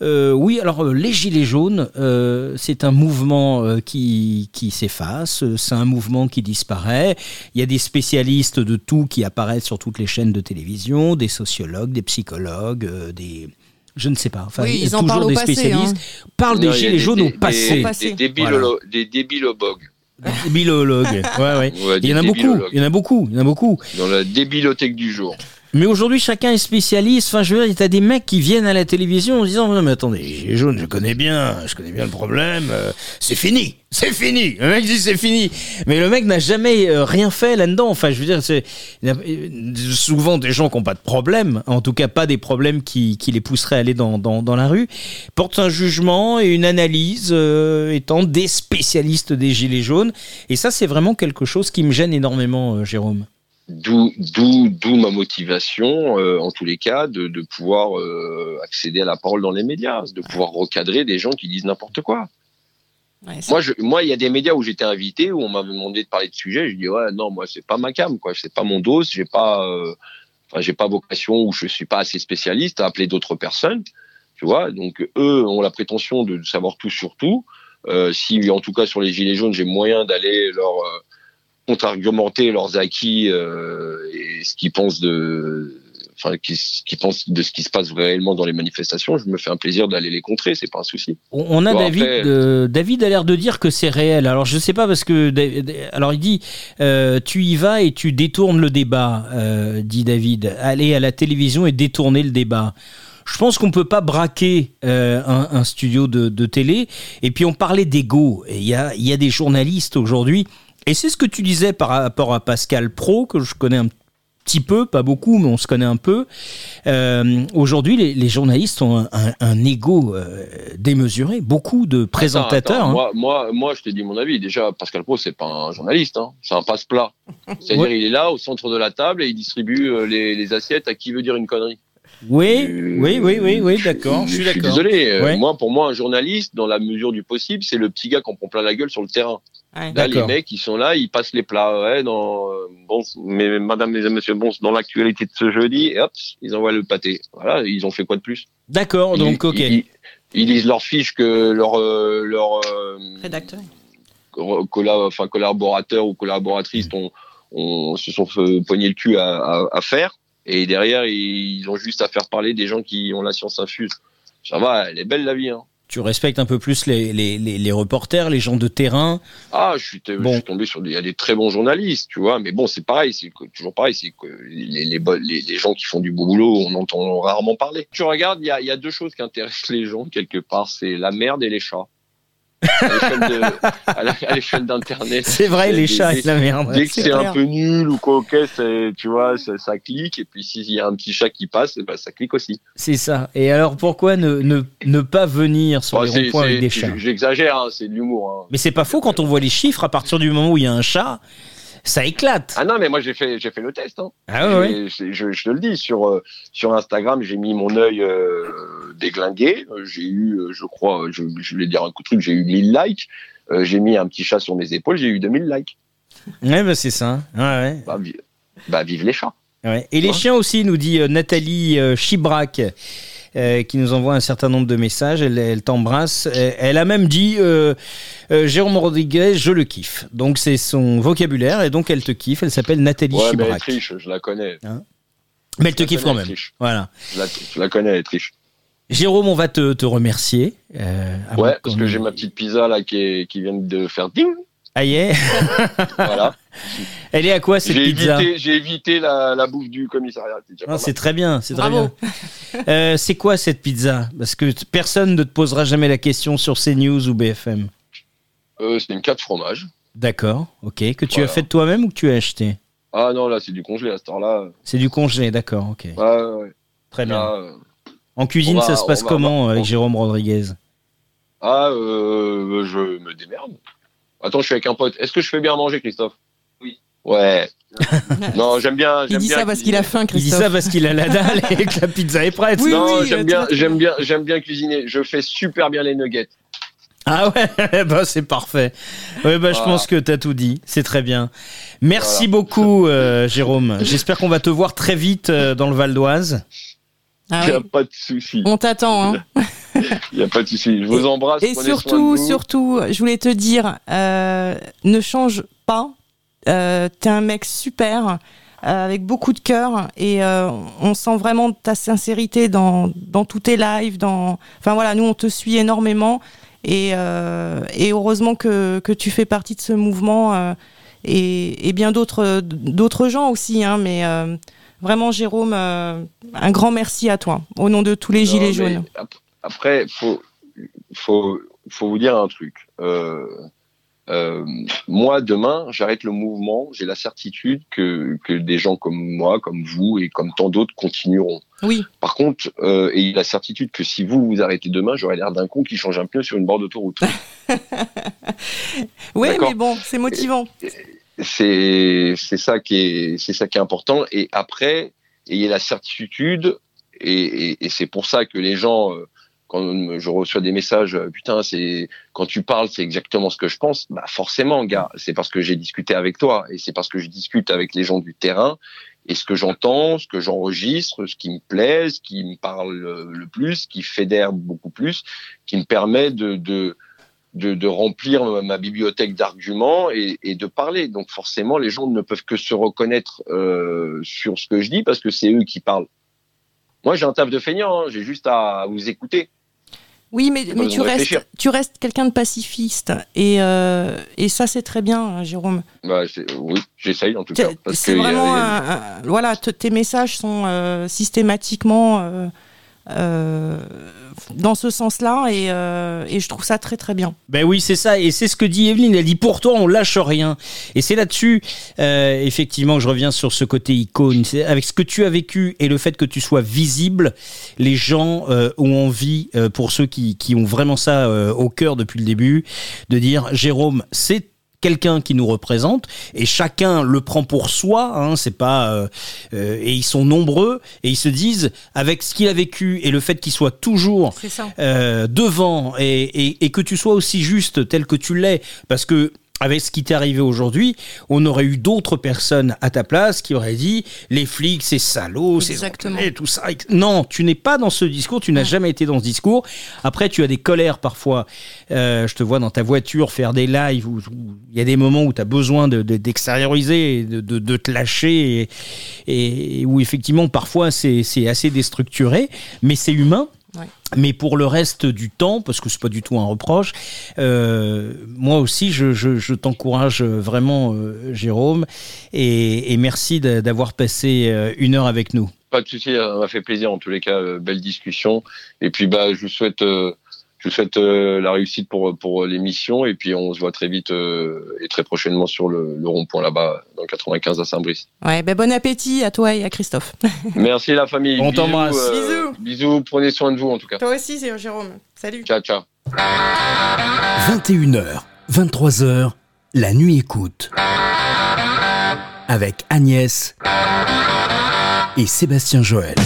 oui, alors euh, les Gilets jaunes, euh, c'est un mouvement euh, qui, qui s'efface, c'est un mouvement qui disparaît. Il y a des spécialistes de tout qui apparaissent sur toutes les chaînes de télévision, des sociologues, des psychologues, des je ne sais pas. Enfin, oui, ils en toujours des spécialistes hein. parlent des gilets jaunes au passé. Des, des, des débilologues. Débilologues. Ouais, ouais. il y en a beaucoup. Il y en a beaucoup. Il y en a beaucoup. Dans la débilothèque du jour. Mais aujourd'hui, chacun est spécialiste. Enfin, je veux dire, a des mecs qui viennent à la télévision en disant Non, mais attendez, Gilets jaunes, je connais bien, je connais bien le problème. Euh, c'est fini, c'est fini. Le mec dit c'est fini. Mais le mec n'a jamais euh, rien fait là-dedans. Enfin, je veux dire, c'est souvent des gens qui n'ont pas de problème, en tout cas pas des problèmes qui, les pousseraient à aller dans, la rue, portent un jugement et une analyse euh, étant des spécialistes des Gilets jaunes. Et ça, c'est vraiment quelque chose qui me gêne énormément, Jérôme. D'où, d'où, d'où ma motivation, euh, en tous les cas, de, de pouvoir euh, accéder à la parole dans les médias, de pouvoir recadrer des gens qui disent n'importe quoi. moi, je, moi, il y a des médias où j'étais invité, où on m'a demandé de parler de sujets. Je dis ouais, non, moi, c'est pas ma cam, quoi. C'est pas mon dos. J'ai pas, euh, enfin, j'ai pas vocation ou je suis pas assez spécialiste à appeler d'autres personnes. Tu vois. Donc, eux ont la prétention de savoir tout sur tout. si, en tout cas, sur les gilets jaunes, j'ai moyen d'aller leur contre-argumenter leurs acquis euh, et ce qu'ils pensent de enfin qui, qui, pensent de ce qui se passe réellement dans les manifestations, je me fais un plaisir d'aller les contrer, c'est pas un souci. On a David, euh, David a l'air de dire que c'est réel. Alors je sais pas parce que alors il dit euh, tu y vas et tu détournes le débat, euh, dit David. Aller à la télévision et détourner le débat. Je pense qu'on peut pas braquer euh, un, un, studio de, de, télé. Et puis on parlait d'ego. Il y a, y a des journalistes aujourd'hui et c'est ce que tu disais par rapport à Pascal Pro, que je connais un petit peu, pas beaucoup, mais on se connaît un peu. Euh, aujourd'hui, les, journalistes ont un, ego euh, démesuré. Beaucoup de présentateurs. Hein. Moi, moi, moi, je te dis mon avis. Déjà, Pascal Pro, c'est pas un journaliste, hein. c'est un passe-plat. C'est-à-dire, il est là au centre de la table et il distribue euh, les, assiettes à qui veut dire une connerie. Oui, oui, oui, oui, oui, d'accord. Je, suis d'accord. Désolé. Moi, pour moi, un journaliste, dans la mesure du possible, c'est le petit gars qu'on prend plein la gueule sur le terrain. Là, les mecs, ils sont là, ils passent les plats. Ouais, dans, euh, bon, mais madame, mesdames, messieurs, bon, dans l'actualité de ce jeudi, et hop, ils envoient le pâté. Voilà, ils ont fait quoi de plus? D'accord, donc, ok. Ils, lisent leurs fiches que leur, euh, leur euh, rédacteur, enfin, collaborateur ou collaboratrice ont, ont, se sont fait pogner le cul à, à, à, faire. Et derrière, ils ont juste à faire parler des gens qui ont la science infuse. Ça va, elle est belle la vie. Hein. Tu respectes un peu plus les, les, les, reporters, les gens de terrain. Ah, je suis, tombé sur des, y a des très bons journalistes, tu vois. Mais bon, c'est pareil, c'est toujours pareil, c'est que les, les, les, gens qui font du beau boulot, on entend rarement parler. Tu regardes, il y a, y a deux choses qui intéressent les gens quelque part, c'est la merde et les chats à l'échelle d'internet. C'est vrai, les chats et la merde. Dès que c'est un peu nul ou quoi, ok, tu vois, ça, clique. Et puis s'il y a un petit chat qui passe, bah, ça clique aussi. C'est ça. Et alors pourquoi ne, ne, ne pas venir sur les ronds-points avec des chats? J'exagère, hein, c'est de l'humour. Hein. Mais c'est pas faux quand on voit les chiffres. À partir du moment où il y a un chat, ça éclate. Ah non, mais moi j'ai fait, j'ai fait le test. Hein. Ah ouais. Je, je, te le dis sur euh, sur Instagram, j'ai mis mon œil euh, déglingué. J'ai eu, euh, je crois, je, je vais dire un coup de truc, j'ai eu 1000 likes. j'ai mis un petit chat sur mes épaules, j'ai eu 2000 likes. Ouais, bah c'est ça. Ouais, ouais. Bah, bah, vive les chats. Ouais. Et les chiens aussi, nous dit Nathalie Chibrac. Euh, qui nous envoie un certain nombre de messages. Elle, t'embrasse. Elle, a même dit euh, euh, Jérôme Rodriguez, je le kiffe. Donc c'est son vocabulaire et donc elle te kiffe. Elle s'appelle Nathalie ouais, Mais elle triche, je la connais. Hein mais elle te kiffe quand même. Voilà. Je la, connais, elle triche. Jérôme, on va te, te remercier. ouais, parce que j'ai ma petite pizza là qui, qui vient de faire ding Aïe. voilà. Elle est à quoi cette pizza J'ai évité la, bouffe du commissariat. Ah, c'est très bien, c'est très bien. Euh, c'est quoi cette pizza? Parce que personne ne te posera jamais la question sur CNews ou BFM. Euh, c'est une 4 fromage. D'accord, ok. Que tu as fait toi-même ou que tu as acheté Ah non, là c'est du congelé à ce temps-là. C'est du congelé, d'accord, ok. Ouais, ouais, Très bien. Euh, en cuisine, ça se passe comment avec Jérôme Rodriguez? Ah, je me démerde. Attends, je suis avec un pote. Est-ce que je fais bien manger, Christophe? Oui. Ouais. non, j'aime bien. Il dit ça parce qu'il a faim, Christophe. Il dit ça parce qu'il a la dalle et que la pizza est prête. Oui, non, j'aime bien, j'aime bien, j'aime bien cuisiner. Je fais super bien les nuggets. Ah ouais, bah c'est parfait. Ouais, bah je pense que tu as tout dit. C'est très bien. Merci beaucoup, euh, Jérôme. J'espère qu'on va te voir très vite euh, dans le Val d'Oise. Il n'y a pas de souci. On t'attend. Hein. Il n'y a pas de souci. Je vous embrasse. Et surtout, surtout, je voulais te dire, euh, ne change pas. Euh, T'es un mec super, euh, avec beaucoup de cœur, et euh, on sent vraiment ta sincérité dans, dans tous tes lives. Dans... Enfin voilà, nous, on te suit énormément. Et, et heureusement que, que, tu fais partie de ce mouvement et, et, bien d'autres d'autres gens aussi. Hein, mais vraiment, Jérôme, un grand merci à toi, au nom de tous les Gilets jaunes. Après, faut, faut, faut vous dire un truc. Euh, euh, moi, demain, j'arrête le mouvement. J'ai la certitude que, que des gens comme moi, comme vous et comme tant d'autres continueront. Oui. Par contre, euh, et la certitude que si vous vous arrêtez demain, j'aurai l'air d'un con qui change un pneu sur une bord d'autoroute. oui, mais bon, c'est motivant. C'est c'est ça qui est c'est ça qui est important. Et après, ayez la certitude. Et, et, et c'est pour ça que les gens euh, quand je reçois des messages, euh, putain, c'est quand tu parles, c'est exactement ce que je pense. Bah forcément, gars, c'est parce que j'ai discuté avec toi et c'est parce que je discute avec les gens du terrain et ce que j'entends, ce que j'enregistre, ce qui me plaît, ce qui me parle le plus, ce qui fédère beaucoup plus, qui me permet de, de de, de, remplir ma bibliothèque d'arguments et, et, de parler. Donc forcément, les gens ne peuvent que se reconnaître euh, sur ce que je dis parce que c'est eux qui parlent. Moi, j'ai un taf de feignant, hein. j'ai juste à vous écouter. Oui, mais, mais tu, restes, tu restes quelqu'un de pacifiste. Et, euh, et ça, c'est très bien, hein, Jérôme. Bah, oui, j'essaye en tout cas. C'est vraiment. voilà, tes messages sont euh, systématiquement. Euh, euh, dans ce sens-là et, euh, et, je trouve ça très très bien. Ben oui, c'est ça et c'est ce que dit Evelyne. Elle dit pour toi on lâche rien et c'est là-dessus euh, effectivement que je reviens sur ce côté icône. Avec ce que tu as vécu et le fait que tu sois visible, les gens ont envie, pour ceux qui, qui ont vraiment ça au cœur depuis le début, de dire Jérôme, c'est quelqu'un qui nous représente et chacun le prend pour soi. Hein, c'est pas euh, euh, et ils sont nombreux et ils se disent avec ce qu'il a vécu et le fait qu'il soit toujours euh, devant et, et, que tu sois aussi juste tel que tu l'es parce que avec ce qui t'est arrivé aujourd'hui, on aurait eu d'autres personnes à ta place qui auraient dit les flics, c'est salaud, c'est tout ça. Non, tu n'es pas dans ce discours, tu n'as jamais été dans ce discours. Après, tu as des colères parfois. Euh, je te vois dans ta voiture faire des lives où il y a des moments où tu as besoin d'extérioriser, de, de, te lâcher et, et où effectivement parfois c'est assez déstructuré, mais c'est humain. Mais pour le reste du temps, parce que c'est pas du tout un reproche, euh, moi aussi, je, je, je t'encourage vraiment, euh, Jérôme, et, et merci d'avoir passé euh, une heure avec nous. Pas de souci, ça m'a fait plaisir en tous les cas, euh, belle discussion. Et puis bah, je vous souhaite euh, je vous souhaite euh, la réussite pour, pour l'émission et puis on se voit très vite euh, et très prochainement sur le, le rond-point là-bas dans le 95 à Saint-Brice. Ouais, ben bon appétit à toi et à Christophe. Merci la famille. On t'embrasse. Euh, bisous. Prenez soin de vous en tout cas. Toi aussi, c'est Jérôme. Salut. Ciao, ciao. 21h, 23h, la nuit écoute. Avec Agnès et Sébastien Joël.